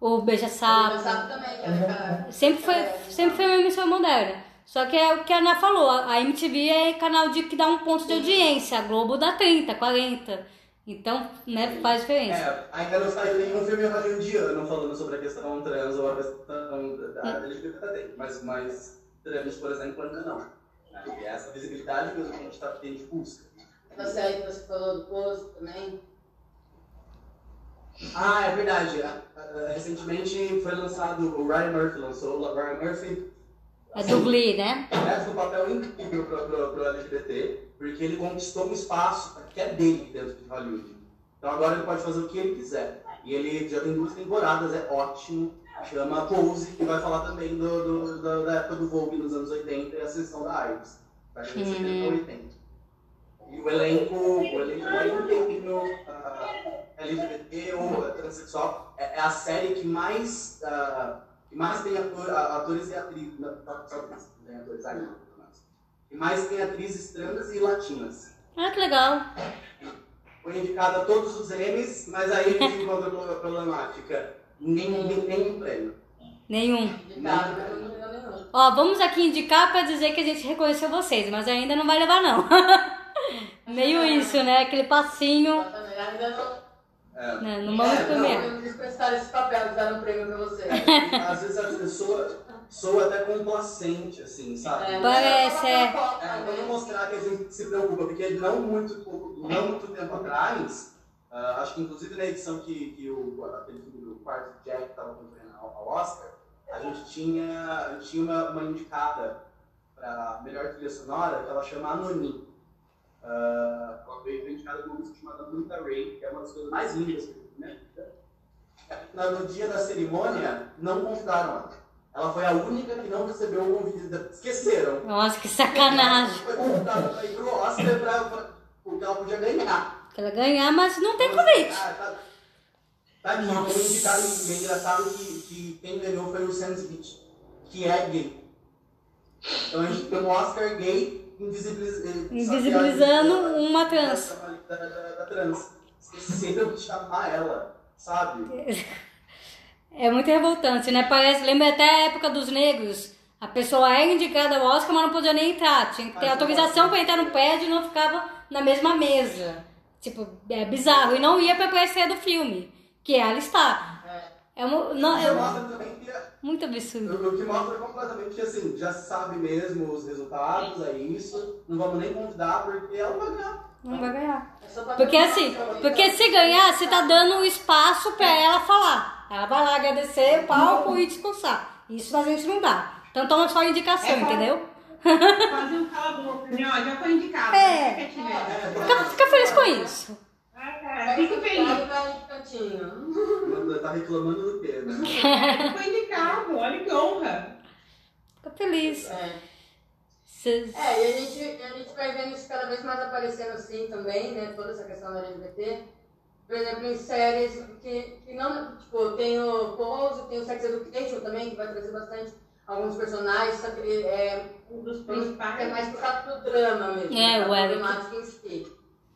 o Beija Já Sapo. sabe também, que é cara. Sempre foi, sempre foi uma emissora moderna. Só que é o que a Ana falou, a MTV é canal de que dá um ponto de audiência, a Globo dá 30, 40. Então, né, faz diferença. É, ainda não saiu nenhum filme hollywoodiano falando sobre a questão trans ou a questão da LGBT, mas, mas trans, por exemplo, ainda não. E essa visibilidade que a gente está tendo de busca. Essa série que você falou do Poço também. Ah, é verdade. Recentemente foi lançado, o Ryan Murphy lançou, o Ryan Murphy É do Glee, né? Faz um papel incrível pro, pro, pro LGBT, porque ele conquistou um espaço que é dele dentro de Hollywood. Então agora ele pode fazer o que ele quiser. E ele já tem duas temporadas, é ótimo. Chama Pose, que vai falar também do, do- da, da época do Vogue nos anos 80 e a sessão da Iris. Vai ser 70 e 80. E o elenco, o elenco é inteirinho ah, LGBT ou transexual. É, é a série que mais, ah, que mais tem ator- a- atores e atrizes. Não, tem atores aí, mas- Que mais tem atrizes trans e latinas. Ah, que legal. Foi indicada a todos os Emmys, mas aí a gente encontra uma problemática. Nem, nenhum prêmio. Nenhum. Não nenhum. Ó, vamos aqui indicar pra dizer que a gente reconheceu vocês, mas ainda não vai levar, não. Meio isso, né? Aquele passinho. Ainda não. É. Né? Não vamos É, não, comer. Eles prestaram esse papel de dar um prêmio pra você. Às vezes a pessoa soa até complacente, assim, sabe? É, Parece, é. É, vamos mostrar que a gente se preocupa, porque não muito, pouco- não muito tempo atrás, ah, acho que inclusive na edição que, que o, aquele quarto Jack estava concorrendo ao, Oscar, a gente tinha, a gente tinha uma, uma indicada para melhor trilha sonora, que ela chama Anoni. Ah, ela foi indicada por uma música chamada Luta Ray, que é uma das coisas mais lindas que eu. Na- No dia da cerimônia, não convidaram ela. Ela foi a única que não recebeu o convite. Esqueceram. Nossa, que sacanagem. Foi convidada pra ir pro Oscar pra, pra, porque ela podia ganhar. Ela ganhar, mas não tem convite. Ah, tá, tá aqui, Nossa. vamos indicar e é engraçado que, que quem ganhou foi o Sam Smith, que é gay. Então a gente tem um Oscar gay invisibiliz... eh, Invisibilizando uma trans. Da, da, da, da trans. Esqueceram de chamar ela, sabe? É muito revoltante, né? Parece, lembra até a época dos negros. A pessoa era indicada ao Oscar, mas não podia nem entrar. Tinha que ter Mas autorização não. pra entrar no prédio e não ficava na mesma mesa. Tipo, é bizarro. E não ia pra aparecer do filme, que ela está. É. É uma, não, é que é- muito absurdo. O que mostra completamente que assim, já sabe mesmo os resultados, é isso. Não vamos nem convidar porque ela vai ganhar. Não vai ganhar. É Porque assim, porque se ganhar, você tá dando o espaço pra ela falar. Ela vai lá agradecer o palco e discursar. Isso a gente não dá. Então toma só indicação, É, entendeu? Fazer um cala-boca, né? Ó, já foi indicado. É. Quietinho. Fica, fica feliz com isso. Ah, cara, Fico feliz. Cantinho. Tá reclamando do quê, né? Foi indicado. Olha que honra. Fica feliz. É. Cês- É, e a gente, a gente vai vendo isso cada vez mais aparecendo assim também, né? Toda essa questão da LGBT. Por exemplo, em séries que, que não. Tipo, tem o Pose, tem o Sex Education também, que vai trazer bastante alguns personagens, só que ele é um dos principais, é mais puxado pro drama mesmo. É, né, o Eric.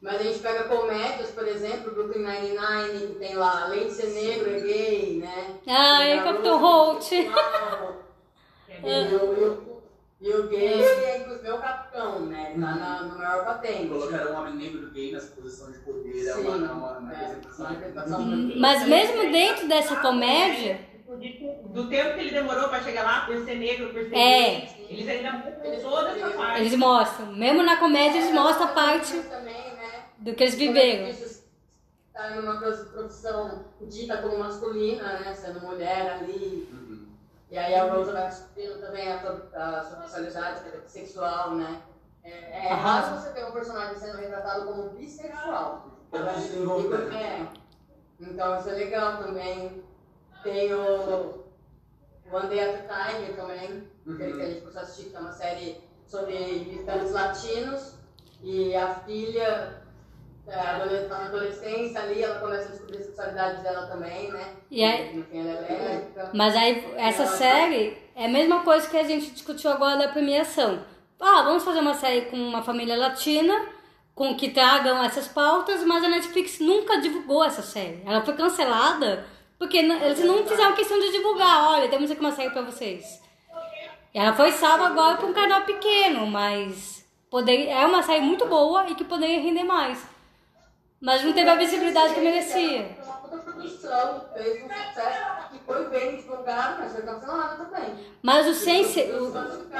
Mas a gente pega comédias, por exemplo, Brooklyn Nine-Nine, que tem lá, além de ser negro, é gay, né? Ai, Tem a Capitão Holt. E o, gay é inclusive o capitão, né? Tá na, no maior patente. Colocar um homem negro gay nessa posição de poder é Sim, uma, é uma, uma é, representação. uma representação muito- Mas mesmo dentro dessa comédia, Do tempo que ele demorou pra chegar lá, por ser negro, por ser É. gay, eles ainda mostram toda essa parte. eles mostram. Mesmo na comédia, eles mostram a parte também? Do que eles é difícil estar numa profissão dita como masculina, né? Sendo mulher ali. Uhum. E aí a Rosa vai descobrindo também a, sua- a sua sexualidade sexual, né? É, é Aham. raro você ter um personagem sendo retratado como bissexual. Gente desenvolver. É. Então isso é legal também. Tem o One Day at a Time também, aquele que a gente precisa assistir, que é uma série sobre militantes latinos. E a filha, é, na adolescência ali, ela começa a descobrir a sexualidade dela também, né? E aí- No fim ela é lésbica. Mas aí, essa série é a mesma coisa que a gente discutiu agora da premiação. Ah, vamos fazer uma série com uma família latina, com que tragam essas pautas, mas a Netflix nunca divulgou essa série. Ela foi cancelada porque eles não fizeram questão de divulgar. Olha, temos aqui uma série pra vocês. E ela foi salva agora com um canal pequeno, mas poder, é uma série muito boa e que poderia render mais. Mas não teve a visibilidade que merecia. Foi uma puta produção, fez um sucesso que foi bem divulgado, mas foi cancelada também. Mas o Sense, o,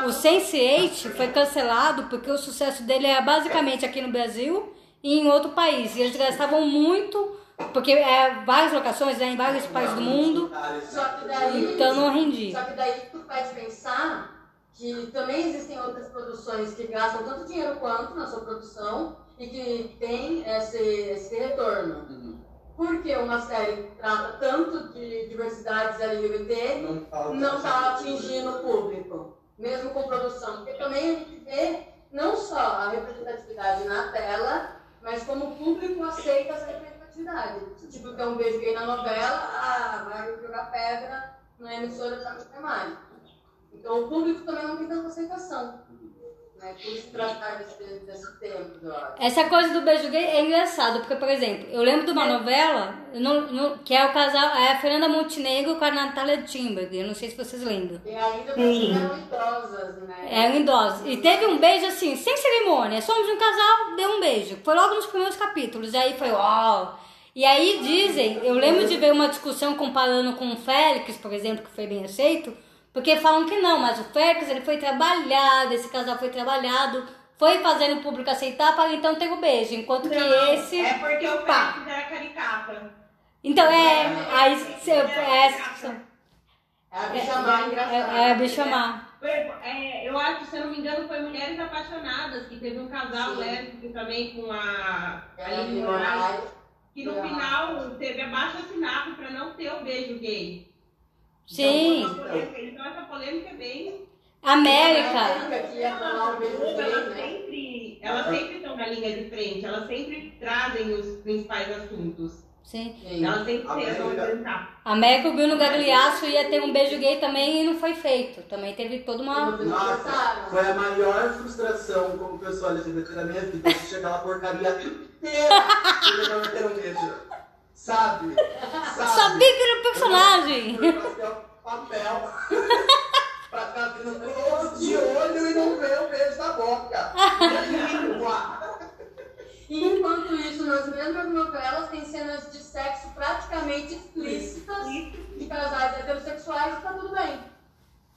o Sense8 foi cancelado porque o sucesso dele era basicamente aqui no Brasil e em outro país. E eles gastavam muito, porque é várias locações né, em vários países do mundo, Só que daí. então não rendia. Só que daí tu faz pensar que também existem outras produções que gastam tanto dinheiro quanto na sua produção e que tem esse, esse retorno. Uhum. Porque uma série trata tanto de diversidades LGBT Não está atingindo o público, mesmo com produção. Porque também a gente vê não só a representatividade na tela, mas como o público aceita essa representatividade. Tipo, tem um beijo gay na novela, ah, vai jogar pedra na emissora da imagem. Então o público também não tem tanta aceitação. Né? Por isso tratar desse. Essa coisa do beijo gay é engraçado, porque, por exemplo, eu lembro de uma novela eu não- não- que é o casal, é a Fernanda Montenegro com a Natália Timberg, eu não sei se vocês lembram. E ainda eram idosas, né? Eram idosos. E teve um beijo assim, sem cerimônia. Somos um casal, deu um beijo. Foi logo nos primeiros capítulos. E aí foi, uau. E aí dizem, eu lembro de ver uma discussão comparando com o Félix, por exemplo, que foi bem aceito, porque falam que não, mas o Félix ele foi trabalhado, esse casal foi trabalhado, foi fazendo o público aceitar para então ter o beijo. Enquanto que Não, esse. É porque o. Félix era caricata. Então é. Aí cê- é. É a bicha É, má é, engraçada. é, é bicha má. É, eu acho, se eu não me engano, foi Mulheres Apaixonadas, que teve um casal lésbico também com a É a Aline Moraes. que no final teve abaixo assinado para não ter o beijo gay. Sim. Então, polêmica. Então essa polêmica é bem. América. Né? sempre, elas sempre estão na linha de frente, elas sempre trazem os principais assuntos. Sim. Sim. Elas sempre tentam América. América, o Bruno Gagliasso ia ter um beijo gay também e não foi feito. Também teve toda uma. Nossa, foi a maior frustração como pessoa LGBT da minha vida. Assistir aquela porcaria inteira e não ter um beijo. Sabe? Sabe? Sabia que era personagem! Foi papel, papel. pra ficar todos de olho e não ver o beijo da boca. Língua. E enquanto isso, nas mesmas novelas, tem cenas de sexo praticamente explícitas de casais heterossexuais e tá tudo bem.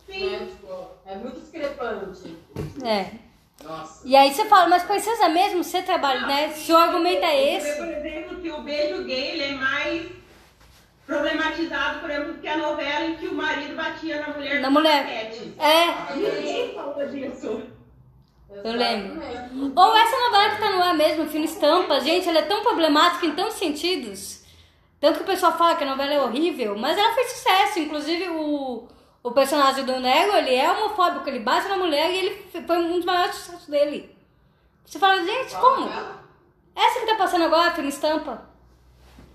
Sim. Né? Tipo, é muito discrepante. É. Nossa. E aí você fala, mas precisa mesmo ser trabalho, né? Se o argumento é Você vê, por esse. exemplo, que o beijo gay ele é mais problematizado, por exemplo, que a novela em que o marido batia na mulher Na mulher. É. Ninguém falou disso. Eu lembro. Ou essa novela que tá no ar mesmo, o filme Estampa, gente, ela é tão problemática em tantos sentidos. Tanto que o pessoal fala que a novela é horrível, mas ela fez sucesso. Inclusive, o, o personagem do Nego, ele é homofóbico, ele bate na mulher e ele foi um dos maiores sucessos dele. Você fala, gente, como? Essa que tá passando agora, filme Estampa,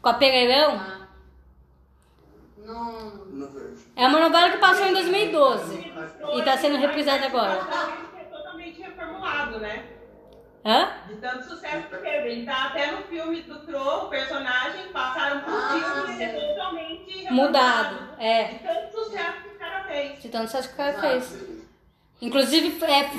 com a Pereirão, Ah. Não. Não vejo. é uma novela que passou em 2012 e tá sendo reprisada agora. É totalmente reformulado, né? Hã? De tanto sucesso que teve. Ele tá até no filme do Crow, o personagem, passaram por Ah, filme e é totalmente Mudado, reformulado. é. De tanto sucesso que o De tanto sucesso que o cara fez. Inclusive, é,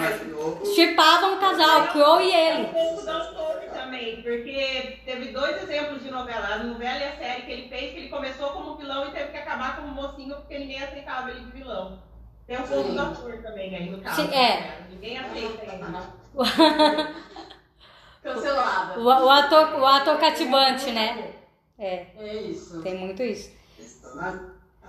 chipavam um casal, Crow e É um ele. pouco do autor também, porque teve dois exemplos de novela, a novela e a série que ele fez, que ele começou como vilão e teve que acabar como mocinho porque ninguém aceitava ele de vilão. Tem um pouco Sim. do autor também aí no caso. Sim, é. né? Ninguém aceita ele. Cancelada. O, o ator, o ator cativante, né? É, É isso. tem muito isso.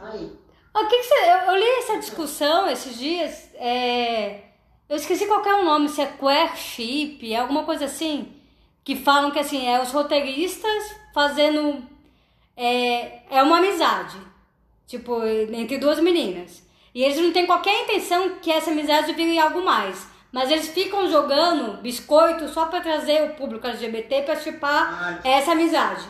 Aí. O que que você, eu, eu li essa discussão esses dias, é, eu esqueci qual é o nome, se é queership, é alguma coisa assim, que falam que assim, é os roteiristas fazendo, é, é uma amizade, tipo, entre duas meninas. E eles não têm qualquer intenção que essa amizade vire algo mais. Mas eles ficam jogando biscoito só pra trazer o público LGBT pra chipar essa amizade.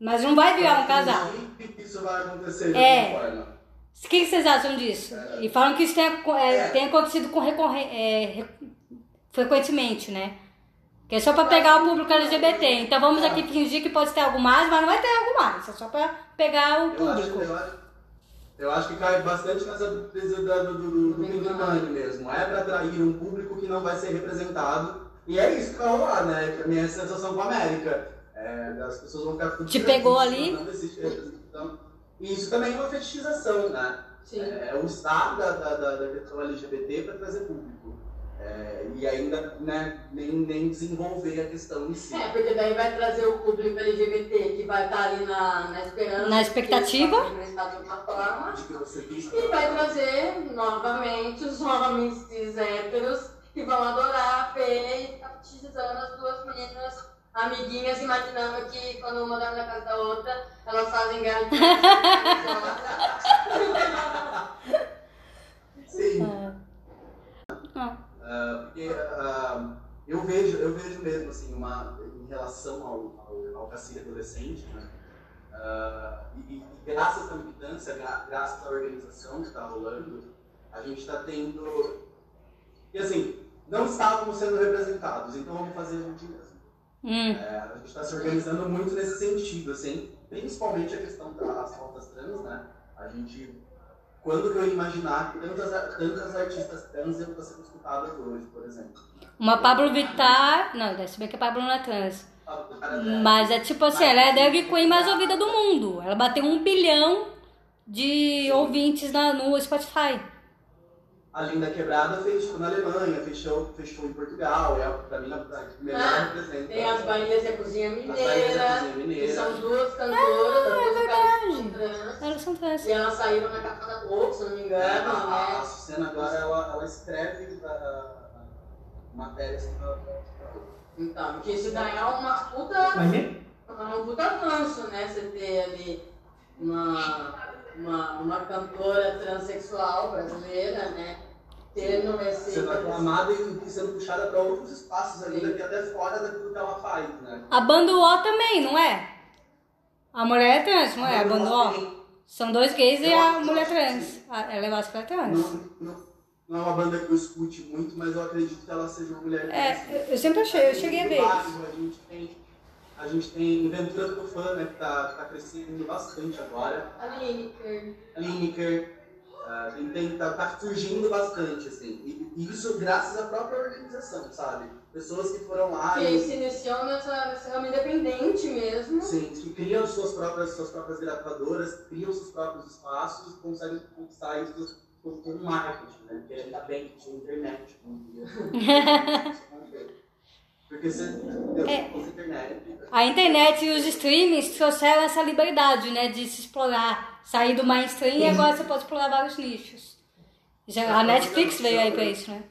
Mas não vai virar um casal. que Isso vai acontecer de É. alguma forma. O que vocês acham disso? E falam que isso tem, é, É. tem acontecido com recorre, é, re- frequentemente, né? Que é só pra pegar o público LGBT. Então vamos aqui fingir que pode ter algo mais, mas não vai ter algo mais. É só pra pegar o Eu acho, público. eu, acho, eu acho que cai bastante nessa da- do, do, do Big Money mesmo. É pra atrair um público que não vai ser representado. E é isso que vai rolar, né? Que a minha sensação com a América. É, as pessoas vão ficar Te pegou ali? Não existe representação. E isso também é uma fetichização, né? Sim. É o estado da, da, da, da questão LGBT para trazer público. É, e ainda né, nem, nem desenvolver a questão em si. É, porque daí vai trazer o público LGBT que vai estar ali na, na esperança. Na expectativa. De uma forma. E vai trazer novamente os homens cis héteros que vão adorar a Fê e ficar utilizando as duas meninas amiguinhas, imaginando que quando uma dorme na casa da outra, elas fazem garantia. Sim. Ah. Ah, porque ah, eu, vejo, eu vejo mesmo assim, uma, em relação ao, ao, ao cacique adolescente, né? Ah, e, e graças à militância, gra- graças à organização que está rolando, a gente está tendo. E assim, não estávamos sendo representados, então vamos fazer a gente. Hum. É, a gente está se organizando muito nesse sentido, assim, principalmente a questão das pautas trans, né? A gente, quando que eu ia imaginar que tantas, tantas artistas trans iam estar sendo escutadas hoje, por exemplo? Uma Pablo Vittar. Não, se bem que a Pablo não é trans. Dela. Mas é tipo assim, ela é a drag queen mais ouvida do mundo. Ela bateu um bilhão de ouvintes na, no Spotify. A Linda Quebrada fez show na Alemanha, fez show, fez show em Portugal, é pra mim a a que melhor Ah, representa. Tem as Bahias e a Cozinha a Mineira, que são duas cantoras, as duas verdade. vocalistas trans. Elas são trans. E elas saíram na capa da Globo, se não me É, engano, a, a, a né? Sucena agora ela, ela escreve a, a, a matéria assim, pra, Então, que isso daí é uma puta. Mas é? É um puta avanço, né? Você ter ali uma, uma, uma cantora transexual brasileira, né? Tendo esse. sendo aclamada e e sendo puxada para outros espaços ainda, que até fora daquilo que ela faz, né? A banda O também, não é? A mulher é trans, não é? A banda O. São dois gays e a mulher trans. A- Ela eu é trans. Não, não, não é uma banda que eu escute muito, mas eu acredito que ela seja uma mulher trans. É, eu sempre achei, eu cheguei a ver. A gente tem, a gente tem Ventura do Fã, né, que tá, tá crescendo bastante agora. A Lineker. Lineker, ah, tem, tem, tá, tá surgindo bastante, assim. E, e isso graças à própria organização, sabe? Pessoas que foram lá Que e se iniciou nessa, nessa rama independente mesmo. Sim, que criam suas próprias, suas próprias gravadoras, criam seus próprios espaços e conseguem conquistar isso com, com marketing, né? Porque ainda bem que tinha internet. Porque você, É. internet. A internet e os streamings trouxeram essa liberdade, né? De se explorar, sair do mainstream e agora você pode explorar vários nichos. Já, a Netflix veio aí pra isso, né?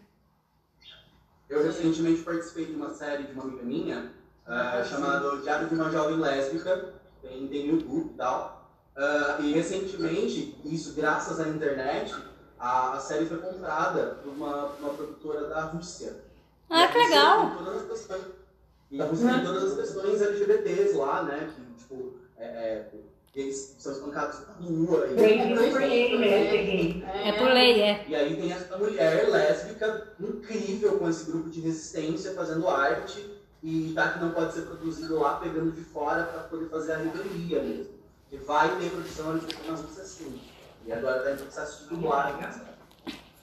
Eu recentemente participei de uma série de uma amiga minha, ah, chamada Diário de uma Jovem Lésbica, tem, tem no YouTube e tal. Ah, e recentemente, isso graças à internet, a, a série foi comprada por uma, uma produtora da Rússia. Ah, E que legal. tem todas as questões, a Rússia tem todas as questões LGBTs lá, né? Que, tipo, é, é, eles são espancados na rua. E, Gay por gay, né? É por lei, é. e aí tem essa mulher lésbica incrível com esse grupo de resistência fazendo arte e já que não pode ser produzido lá, pegando de fora para poder fazer a revelia mesmo. Que vai ter produção LGBT na Rússia sim. E agora está em processo de dublagem.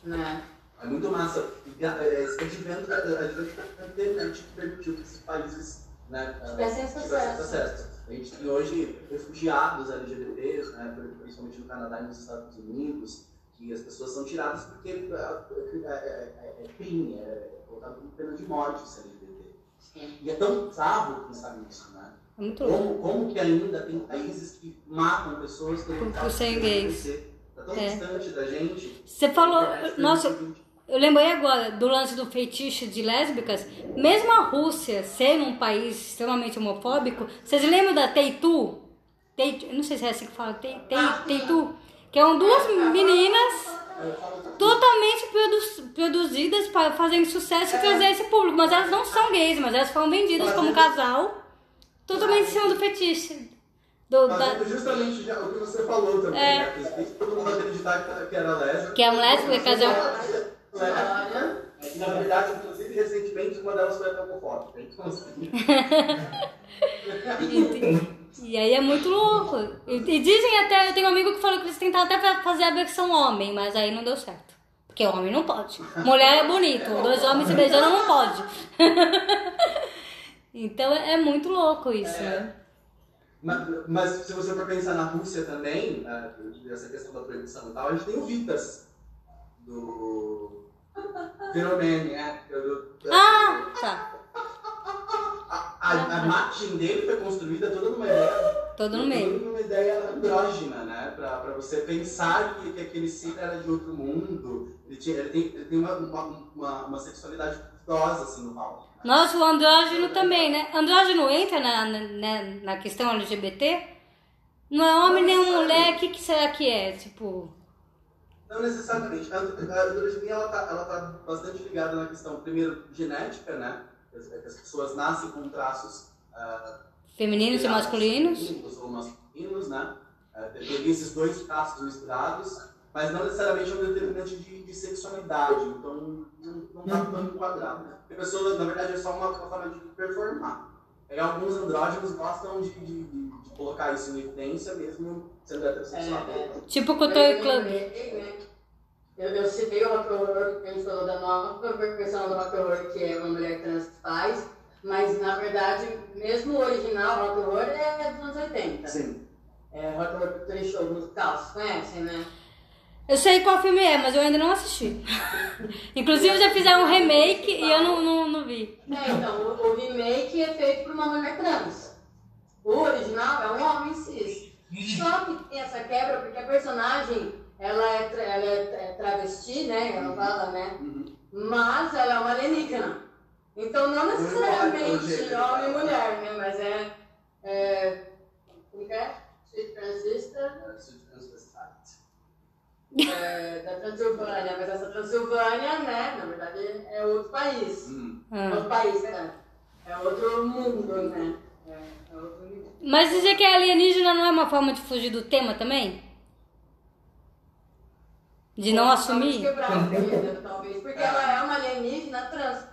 Né? É muito massa. E, é, Esse advento da internet que permitiu que esses países né, eh, Tivessem esse tivessem acesso. A gente tem hoje refugiados LGBTs, né, principalmente no Canadá e nos Estados Unidos, que as pessoas são tiradas porque ah, é, é- é crime, é colocado como pena de morte ser LGBT. Sim. E é tão bizarro pensar nisso, né? É muito. Como, como que ainda tem países que matam pessoas de gays. LGBT? Tá tão É. distante da gente. Você falou, nossa, eu lembrei agora do lance do feitiço de lésbicas. Mesmo a Rússia ser um país extremamente homofóbico, vocês lembram da Teitu? Teitu não sei se é assim que fala, Tei- Tei- Ah. Teitu, que eram duas meninas totalmente produ- produzidas para fazerem sucesso e trazer esse público, mas elas não são gays, mas elas foram vendidas como casal, totalmente em cima do fetiche. Do, da, justamente o que você falou também, É. né? Todo mundo acreditar que- era lésbica. que é um lésbico, casal. E, na verdade, inclusive, recentemente, uma delas foi até. Então, assim, E aí é muito louco. E, e dizem até, eu tenho um amigo que falou que eles tentaram até fazer a versão homem, mas aí não deu certo. Porque homem não pode. Mulher é bonito, dois homens se beijando não pode. então é é muito louco isso, né? mas, mas se você for pensar na Rússia também, né, essa questão da proibição e tal, a gente tem o Vitas, do Phenomen, né? Ah, tá. A, a, a dele foi construída toda numa ideia. Todo no meio. Toda numa ideia andrógina, né? Pra, pra você pensar que, que aquele ser era de outro mundo. Ele, tinha, ele tem, ele tem uma, uma, uma, sexualidade duvidosa, assim, no palco. Nossa, o andrógeno também, né? Andrógeno entra na, na, na questão LGBT? Não é homem nem mulher, o que, que será que é? Tipo. Não necessariamente. A a androginia ela tá, ela tá bastante ligada na questão, primeiro, genética, né? Que as, que as pessoas nascem com traços ah, Femininos e masculinos? Femininos ou masculinos, né? É, tem esses dois traços misturados, mas não necessariamente é um determinante de, de sexualidade, então não está tão enquadrado. Porque a pessoa, na verdade, é só uma, uma forma de performar. E alguns andrógenos gostam de, de- de colocar isso em evidência, mesmo sendo heterossexual. É, Tipo Couture Club. né? Eu, eu citei o rock horror, que a gente falou da nova versão do rock horror, que é uma mulher trans que faz, mas na verdade, mesmo o original rock horror é dos anos 80. Sim. É rock horror Picture Show musical, vocês conhecem, né? Eu sei qual filme é, mas eu ainda não assisti. Inclusive já fizeram um remake e eu não, não, não vi. É, então, o, o remake é feito por uma mulher trans. O original é um homem cis. Só que tem essa quebra porque a personagem, ela é, tra- ela é travesti, né? Ela fala, né? Uhum. Mas ela é uma alienígena. Então não necessariamente homem e mulher, né? Mas é. é como que é? Street Transistor é, da Transilvânia, mas essa Transilvânia, né? Na verdade é outro país. Hum. É Ah. outro país, né? É outro mundo, né? Mas dizer que é alienígena não é uma forma de fugir do tema também? De não assumir? gênero, talvez, porque ela é uma alienígena trans.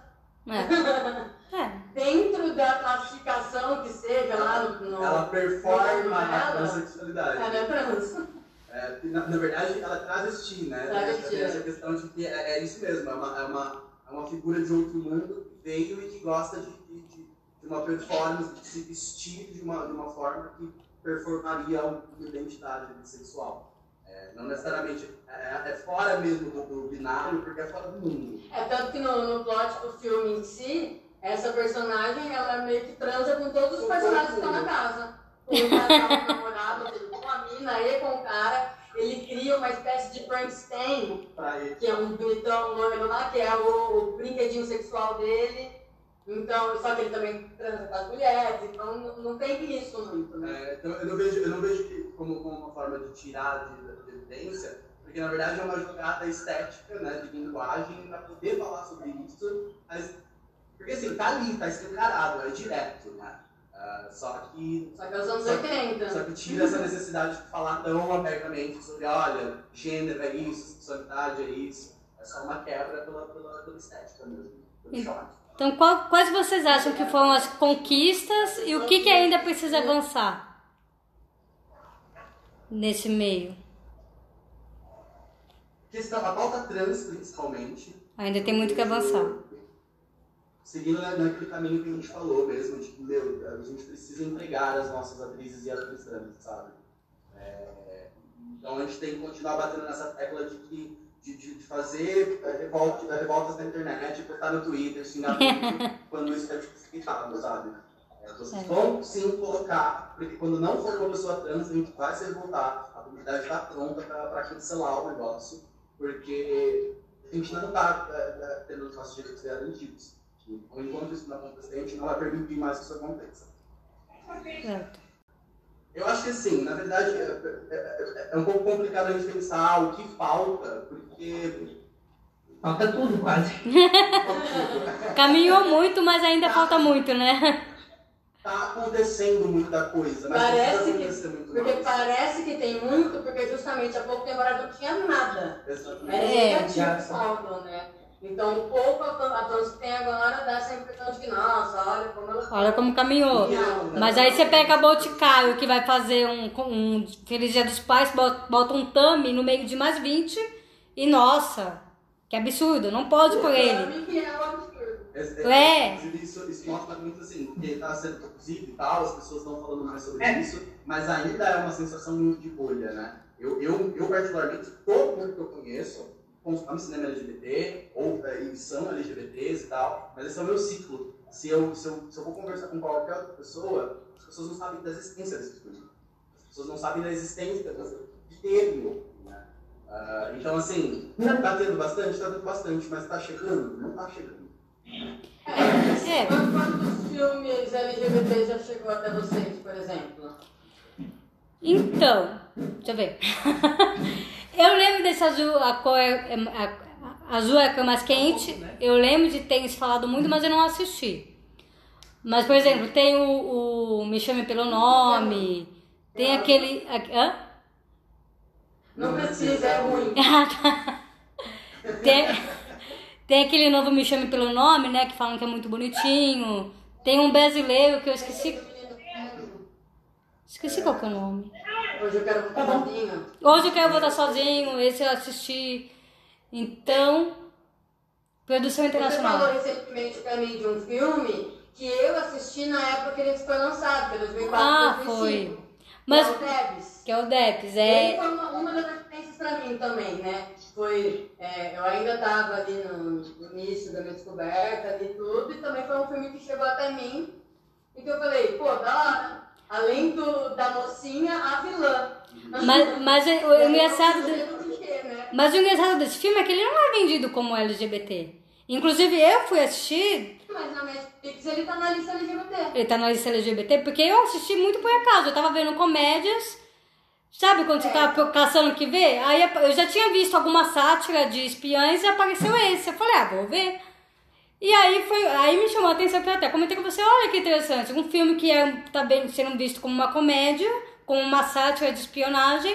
É. É. Dentro da classificação que seja lá no. no Ela performa a transexualidade. Ela é trans. É, na, na verdade, ela é travesti, né? Travesti, essa é. questão de que é, é isso mesmo, é uma, é, uma, é uma figura de outro mundo que veio e que gosta de, de, uma performance, de se vestir de uma, de uma forma que performaria uma identidade sexual. É, não necessariamente, é, é fora mesmo do, do binário, porque é fora do mundo. É tanto que no, no plot do filme em si, essa personagem ela meio que transa com todos os personagens que estão na casa. Com o casal, com o namorado, com a mina e com o cara. Ele cria uma espécie de Frankenstein, que é um bonitão loiro lá, que é o, o brinquedinho sexual dele. Então, só que ele também transa com as mulheres, então não, não tem isso muito, né? É, então, eu não vejo, eu não vejo que como, como uma forma de tirar de, de evidência, porque na verdade é uma jogada estética, né, de linguagem, para poder falar sobre isso, mas, porque assim, tá ali, tá escancarado, é direto, né? Ah, só que Só que é os anos Só- 80. só que tira essa necessidade de falar tão abertamente sobre, olha, gênero é isso, sexualidade é isso. É só uma quebra pela, pela, pela estética mesmo, pelo choque. Então, qual- quais vocês acham que foram as conquistas e o que, que ainda precisa avançar nesse meio? A pauta trans, principalmente, Ainda tem muito que avançar. Seguindo na- naquele caminho que a gente falou mesmo, de que, meu, a gente precisa entregar as nossas atrizes e atrizes trans, sabe? É, então a gente tem que continuar batendo nessa tecla de que de, de, fazer é, revolta, revoltas na internet, postar no Twitter, xingar quando isso é justificado, sabe? É, vocês É. vão sim colocar, porque quando não for uma pessoa trans, a gente vai se revoltar, a comunidade está pronta para cancelar o negócio, porque a gente não está tendo os nossos direitos garantidos. Enquanto isso não acontecer, a gente não vai permitir mais que isso aconteça. Certo. Eu acho que assim, na verdade, é, é- é- é um pouco complicado a gente pensar o que falta, porque Falta tudo quase. Caminhou muito, mas ainda falta muito, né? tá acontecendo muita coisa, mas Parece precisa que- muito Porque mais. parece que tem muito, porque justamente há pouco tempo não tinha nada. Exatamente. Era É, negativo já. Então, um pouco a que tem agora dá impressão de que, nossa, olha como ela Olha como caminhou. Não, Mas aí você pega a Boticário, que vai fazer um, um Feliz Dia dos Pais, bota, bota um thumb no meio de mais 20 e, nossa, que absurdo, não pode por ele. que é um absurdo. É, É. Inclusive, Isso, isso mostra muito assim, que está sendo produzido e tal, as pessoas estão falando mais sobre É. isso, mas ainda é uma sensação muito de bolha, né? Eu, eu, eu particularmente, todo mundo que eu conheço consomem cinema LGBT, ou é, e são LGBTs e tal, mas esse é o meu ciclo. Se eu, se, eu, se eu vou conversar com qualquer outra pessoa, as pessoas não sabem da existência dessas coisas. As pessoas não sabem da existência de termo. Né? Ah, então, assim, tá tendo bastante? Tá tendo bastante, mas tá chegando? Não tá chegando. É. Quanto quantos filmes LGBT já chegou até vocês, por exemplo? Então, deixa eu ver. eu lembro desse azul, a cor é, a- a- azul é a cor mais quente. Eu lembro de ter falado muito, mas eu não assisti. Mas, por exemplo, tem o, o Me Chame Pelo Nome, tem aquele. a- hã? Não precisa, é ruim. Ah, tá. Tem, tem aquele novo Me Chame Pelo Nome, né? Que falam que é muito bonitinho. Tem um brasileiro que eu esqueci. Esqueci qual que é o nome. Hoje eu quero botar sozinha. Hoje eu quero voltar sozinho, esse eu assisti. Então, produção Você falou internacional. recentemente pra mim de um filme que eu assisti na época que ele foi lançado, que é 2004, Ah, 2005. foi. Mas, Que é o Debs. que é o Ele é. foi uma, uma das referências pra mim também, né? Foi, é, eu ainda tava ali no, início da minha descoberta ali e tudo, e também foi um filme que chegou até mim, e que eu falei, pô, da hora. Além do, da mocinha, a vilã. Mas, mas é- o engraçado. de- Do né? Mas o engraçado desse filme é que ele não é vendido como LGBT. Inclusive, eu fui assistir, Mas na Netflix ele tá na lista LGBT. ele tá na lista LGBT, porque eu assisti muito por acaso. Eu tava vendo comédias, sabe quando você tá caçando o que ver? Aí eu já tinha visto alguma sátira de espiões e apareceu esse. Eu falei, ah, vou ver. E aí foi, aí me chamou a atenção que eu até comentei com você, olha que interessante, um filme que é, tá bem, sendo visto como uma comédia, como uma sátira de espionagem,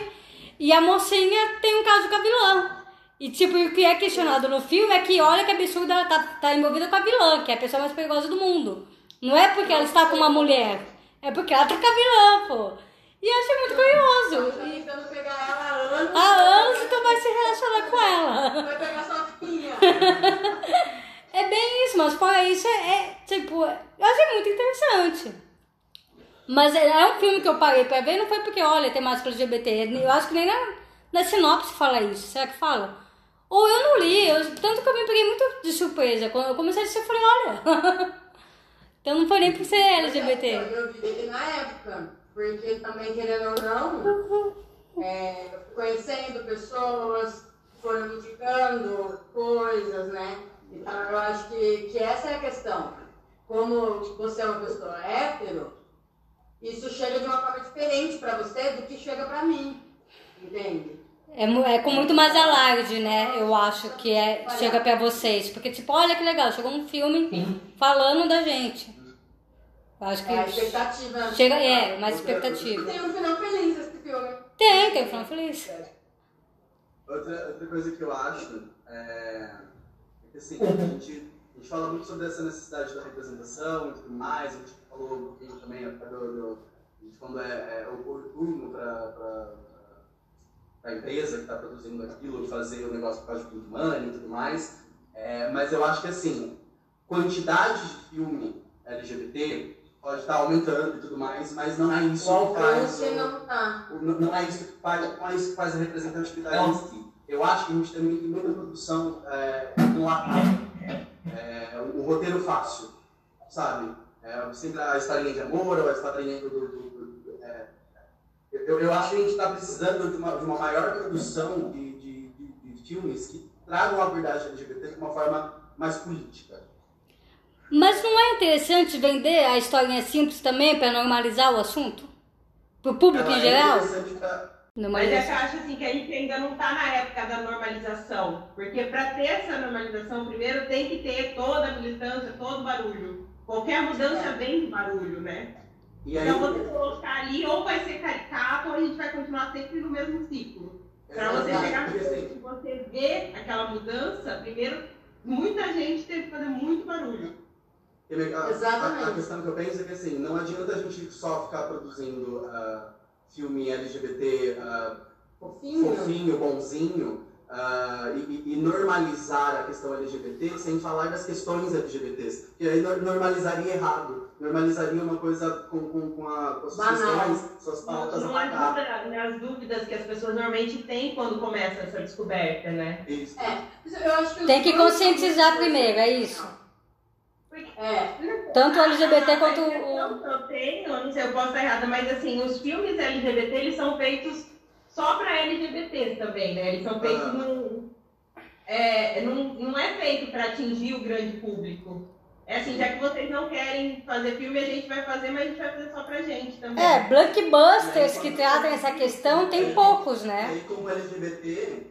e a mocinha tem um caso com a vilã. E tipo, o que é questionado no filme é que olha que absurdo ela tá, tá envolvida com a vilã, que é a pessoa mais perigosa do mundo. Não é porque ela está com uma mulher, é porque ela tá com a vilã, pô. E eu achei muito curioso. Tentando pegar ela há anos. Há anos então vai se relacionar com ela. Vai pegar sozinha. É bem isso, mas fora isso é, é, tipo, eu achei muito interessante. Mas é, é um filme que eu parei pra ver, não foi porque, olha, tem mais LGBT. Eu acho que nem na, na sinopse fala isso. Será que fala? Ou eu não li, eu- tanto que eu me peguei muito de surpresa. Quando eu comecei a assistir, eu falei, olha. então não foi nem por ser LGBT. Eu vi ele na época, porque também, querendo ou não, é, eu conhecendo pessoas, foram indicando coisas, né? Então eu acho que, que essa é a questão. Como você é uma pessoa hétero, isso chega de uma forma diferente pra você do que chega pra mim. Entende? É, é com muito mais alarde, né? Eu acho que é, chega pra vocês. Porque, tipo, olha que legal, chegou um filme Sim. falando da gente. Eu acho que. É a expectativa. Chega, é, mais expectativa. Tem um final feliz esse filme. Tem, tem o final feliz. Outra, outra coisa que eu acho é, é assim, a gente, a gente fala muito sobre essa necessidade da representação e tudo mais, a gente falou um pouquinho também do, do, de quando é, é oportuno para a empresa que está produzindo aquilo fazer o negócio por causa de muito money e tudo mais, é, mas eu acho que assim, quantidade de filme LGBT pode estar aumentando e tudo mais, mas não é isso O que faz não tá. não, não é isso que faz, não é isso que faz a representatividade em si. Eu acho que a gente também tem muita produção é, enlatada. É, o, o roteiro fácil, sabe? É, sempre a historinha de amor, ou a historinha do. do- do- do- é. eu, eu acho que a gente está precisando de uma, de uma maior produção de, de, de- de filmes que tragam a abordagem LGBT de uma forma mais política. Mas não é interessante vender a historinha simples também pra normalizar o assunto? Pro público Ela em é geral? interessante pra- Mas é que eu acho assim que a gente ainda não está na época da normalização. Porque para ter essa normalização, primeiro tem que ter toda a militância, todo o barulho. Qualquer mudança vem do barulho, né? E aí, Então você colocar ali, ou vai ser caricato, ou a gente vai continuar sempre no mesmo ciclo. Para você chegar no assim, ponto que você vê aquela mudança, primeiro, muita gente teve que fazer muito barulho. A- Exatamente. A, a questão que eu penso é que assim, não adianta a gente só ficar produzindo ah, filme LGBT ah, Fofinho. fofinho, bonzinho, ah, e, e normalizar a questão LGBT sem falar das questões LGBTs. Porque aí nor- normalizaria errado. Normalizaria uma coisa com, com, com, a, com as suas questões, suas pautas Não apagadas. ajuda nas dúvidas que as pessoas normalmente têm quando começa essa descoberta, né? Isso. É, eu acho que Tem que conscientizar primeiro, é isso. É, Tanto o LGBT quanto a o. eu tenho, não sei, eu posso estar errada, mas assim, os filmes LGBT, eles são feitos só para LGBTs também, né? Eles são feitos Ah. num... É, não, não é feito para atingir o grande público. É assim, já que vocês não querem fazer filme, a gente vai fazer, mas a gente vai fazer só pra gente também. É, blockbusters que tratam essa questão tem poucos, E né? aí, como LGBT,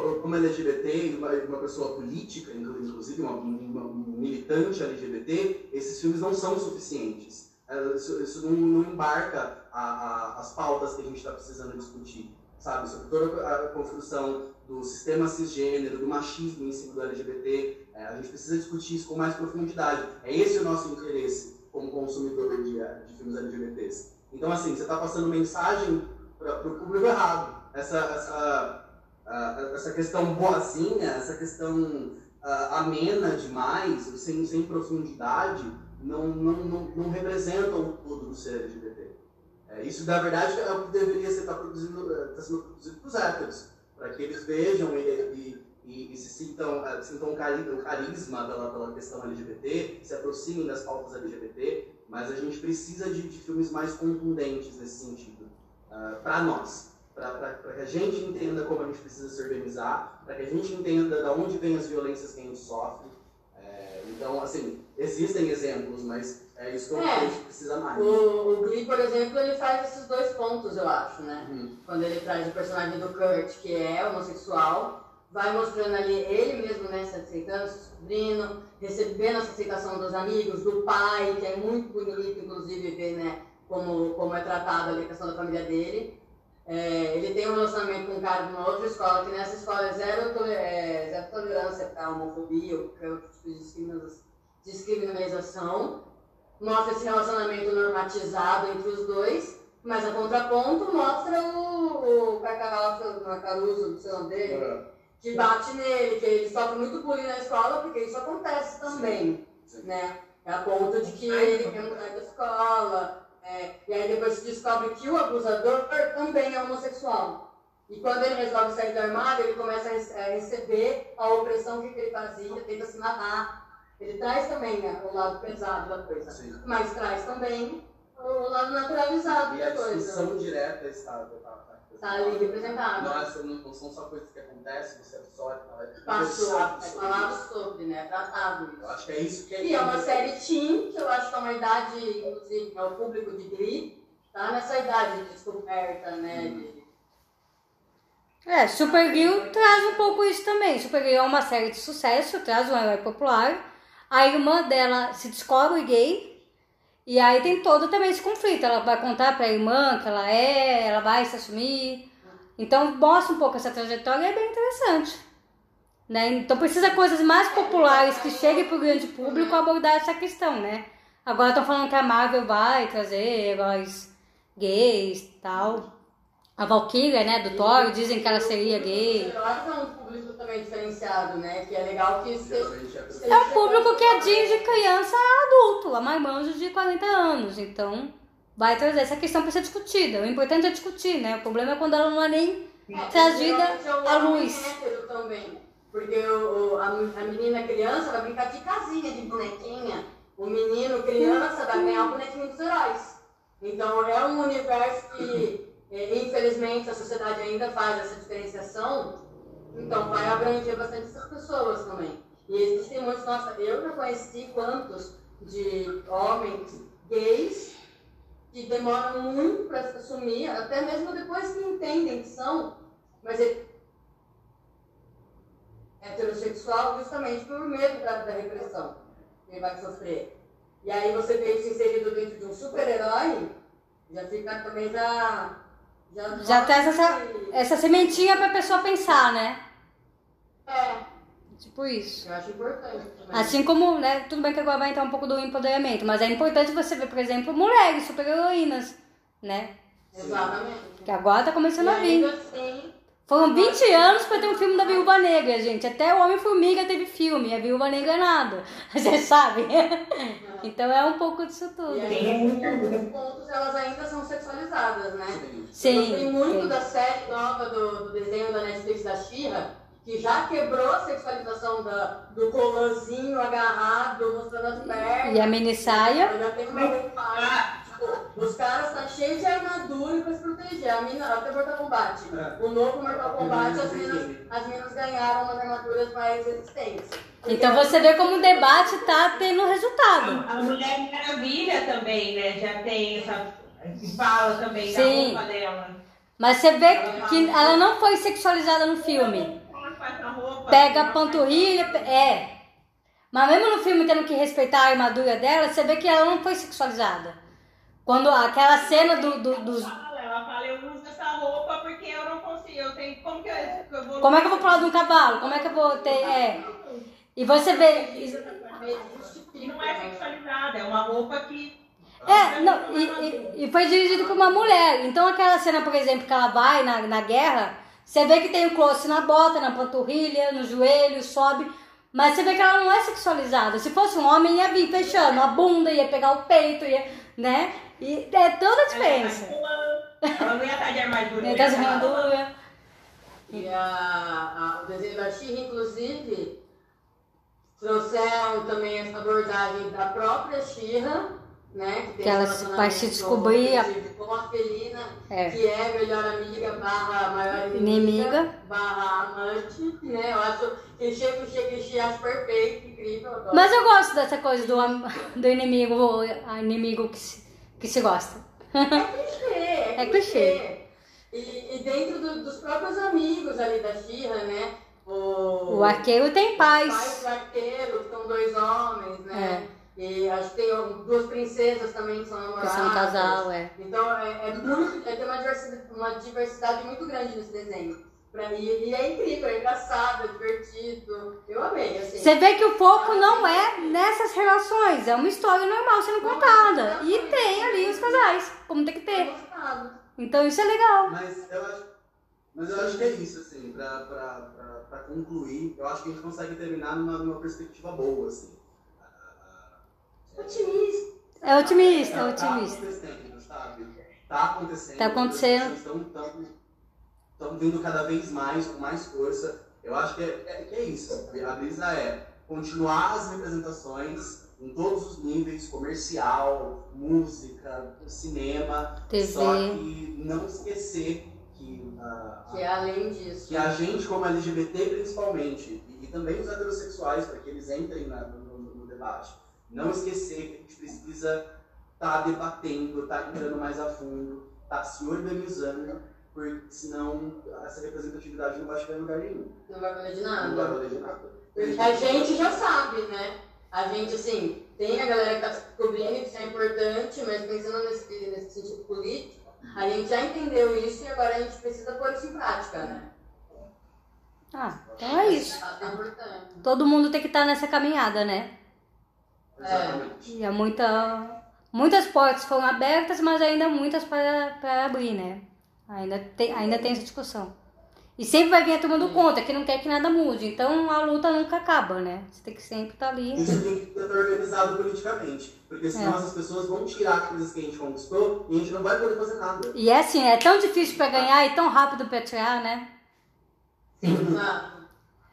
como LGBT uma, pessoa política, inclu- inclusive uma, uma- um militante LGBT, esses filmes não são suficientes. É, Isso, isso não, não embarca a- a- as pautas que a gente está precisando discutir, sabe? Sobre toda a construção do sistema cisgênero, do machismo em cima do LGBT. É, a gente precisa discutir isso com mais profundidade. É esse o nosso interesse como consumidor de, de filmes LGBTs. Então, assim, você está passando mensagem para o público errado. Essa, essa, ah, essa questão boazinha, essa questão ah, amena demais, sem, sem profundidade, não, não, não, não o todo do ser LGBT. É, isso, na verdade, é o que deveria ser tá eh, tá sendo produzido para os héteros, para que eles vejam e, e, e- se sintam, eh, sintam um, cari carisma pela, pela questão LGBT, se aproximem das pautas LGBT, mas a gente precisa de, de filmes mais contundentes nesse sentido, para nós para que a gente entenda como a gente precisa se organizar, para que a gente entenda de onde vêm as violências que a gente sofre. É, então, assim, existem exemplos, mas é isso que eu É. a gente precisa mais. o, o Glee, por exemplo, ele faz esses dois pontos, eu acho, né? Uhum. quando ele traz o personagem do Kurt, que é homossexual, vai mostrando ali ele mesmo, né, se aceitando, se descobrindo, recebendo essa aceitação dos amigos, do pai, que é muito bonito, inclusive, ver, né, como, como é tratado ali a questão da família dele. É, ele tem um relacionamento com um cara de uma outra escola, que nessa escola é zero, tole- é, zero tolerância para homofobia ou qualquer outro tipo de discrimina- discriminalização. Mostra esse relacionamento normatizado entre os dois, mas a contraponto mostra o, o Caruso, do seu nome dele, que bate nele, que ele sofre muito bullying na escola, porque isso acontece também, Sim. né? A ponto de que ele quer mudar da escola, é, e aí depois se descobre que o abusador também é homossexual. E quando ele resolve sair do armário, ele começa a rece- a receber a opressão que ele fazia, tenta se matar. Ele traz também né, o lado pesado da coisa, Sim. mas traz também o lado naturalizado E a da coisa. discussão direta está, tá, tá, Tá ali representado. Não, essa não, não são só coisas que acontecem, você absorve, ela é Passou, conversado é falado sobre, né? Tratado Eu isso. acho que é isso que é E é uma série teen, que eu acho que é uma idade, inclusive, é o público de Glee, tá nessa idade de descoberta, né? De... É, Supergirl traz um pouco isso também. Supergirl é uma série de sucesso, traz um herói popular. A irmã dela se descobre gay. E aí tem todo também esse conflito. Ela vai contar pra irmã que ela é, ela vai se assumir. Então mostra um pouco essa trajetória e é bem interessante. Né? Então precisa coisas mais populares que cheguem pro grande público abordar essa questão, né? Agora estão falando que a Marvel vai trazer heróis gays tal. A Valkyria, né, do Thor, dizem que ela seria gay. Eu acho que é um público também diferenciado, né? Que é legal que seja. É seja É um público que é de criança a adulto, a marmanjos de 40 anos. Então, vai trazer essa questão para ser discutida. O importante é discutir, né? O problema é quando ela não é nem É, trazida é à luz. hétero também. Porque o, a, a menina criança vai brincar de casinha, de bonequinha. O menino criança vai ganhar o bonequinho dos heróis. Então é um universo que, infelizmente, a sociedade ainda faz essa diferenciação. Então vai abranger bastante essas pessoas também. E existem muitos, nossa, eu já conheci quantos de homens gays que demoram muito para assumir, até mesmo depois que entendem que são, mas ele heterossexual justamente por medo da, da repressão que ele vai sofrer. E aí você vê isso inserido dentro de um super-herói, já fica também já... Já, Já traz essa, essa sementinha pra pessoa pensar, né? É, Tipo isso. eu acho importante também. Assim como, né, tudo bem que agora vai entrar um pouco do empoderamento, mas é importante você ver, por exemplo, mulheres super-heroínas, né? Exatamente. Que agora tá começando E a vir. ainda assim, Foram 20 anos pra ter um filme da Viúva Negra, gente. Até o Homem-Formiga teve filme, a Viúva Negra nada. Você sabe? Então é um pouco disso tudo. E aí, em pontos, elas ainda são sexualizadas, né? Sim. Eu gostei muito sim. da série nova do, do desenho da Netflix da Xirra, que já quebrou a sexualização da, do colanzinho agarrado, mostrando as pernas. E a mini saia. Eu já tenho uma roupagem. Os caras tá cheios de armadura pra se proteger. A mina, até Mortal Kombat. É. O novo Mortal Kombat, as minas, as minas ganharam umas armaduras mais resistentes. Então você vê como o debate tá tendo resultado. A Mulher Maravilha também, né? Já tem essa. fala também Sim. da roupa dela. Mas você vê que ela não foi sexualizada no filme. Ela faz a roupa. Pega a panturrilha, é. Mas mesmo no filme tendo que respeitar a armadura dela, você vê que ela não foi sexualizada. Quando aquela cena do, do- dos. Ela fala, eu uso essa roupa porque eu não consigo. Eu tenho. Como que eu, eu vou. Como é que eu vou pular de um cavalo? Como é que eu vou ter. É. E você vê. E não é sexualizada, é uma roupa que. É, não, e, e- e foi dirigido por uma mulher. Então aquela cena, por exemplo, que ela vai na, na guerra, você vê que tem o close na bota, na panturrilha, no joelho, sobe. Mas você vê que ela não é sexualizada. Se fosse um homem, ia vir fechando a bunda, ia pegar o peito, ia, né? E é toda a diferença. Ela não ia estar de armadura. Né, das armaduras. E a, a- o desenho da Xirra, inclusive, trouxeram também essa abordagem da própria Xirra, né? Que, tem Que ela vai se descobrir a- com a felina, É. que é melhor amiga barra maior inimiga, Inimiga. barra amante, né? Eu acho clichê, clichê, clichê, acho perfeito, incrível. eu. Mas eu gosto dessa coisa do, do inimigo, o inimigo que se, que se gosta. É clichê, é, É clichê. E, e dentro do- dos próprios amigos ali da Xirra, né? O, O arqueiro tem Os pais paz. do arqueiro, que são dois homens, né? E acho que tem duas princesas também que são Que namoradas. são um casal, é. Então é, é muito, é, tem uma diversidade, uma diversidade muito grande nesse desenho. Pra mim, e é incrível, é engraçado, é divertido. Eu amei, assim. Você vê que o foco não é nessas relações, é uma história normal sendo contada. E tem ali os casais, como tem que ter. Então isso é legal. Mas eu acho, mas eu acho que é isso, assim, pra, pra, pra, pra concluir, eu acho que a gente consegue terminar numa, numa perspectiva boa, assim. Otimista. É otimista, é otimista. Tá acontecendo, sabe? Tá acontecendo. Tá acontecendo. Estão vindo cada vez mais, com mais força. Eu acho que é, é, que é isso. A brisa é continuar as representações em todos os níveis, comercial, música, cinema. TV. Só que não esquecer que, ah, Que é além disso. que a gente, como LGBT principalmente, e, e também os heterossexuais, para que eles entrem na- no, no- no debate, não esquecer que a gente precisa estar debatendo, estar entrando mais a fundo, estar se organizando, porque senão essa representatividade não vai chegar em lugar nenhum. Não vai valer de Não vai nada. valer de nada. Porque a gente já sabe, né? A gente, assim, tem a galera que tá descobrindo que isso é importante, mas pensando nesse, nesse sentido político, a gente já entendeu isso e agora a gente precisa pôr isso em prática, né? Ah, então é isso. É importante. Todo mundo tem que estar nessa caminhada, né? Exatamente. E há muita, muitas portas foram abertas, mas ainda muitas para, para abrir, né? Ainda tem, ainda tem essa discussão. E sempre vai vir a turma do contra, que não quer que nada mude. Então a luta nunca acaba, né? Você tem que sempre estar ali. Isso tem que estar organizado politicamente, porque senão É. essas pessoas vão tirar coisas que a gente conquistou e a gente não vai poder fazer nada. E é assim, é tão difícil para ganhar e tão rápido para tirar, né? Exato.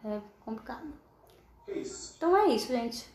É complicado. É isso. Então é isso, gente.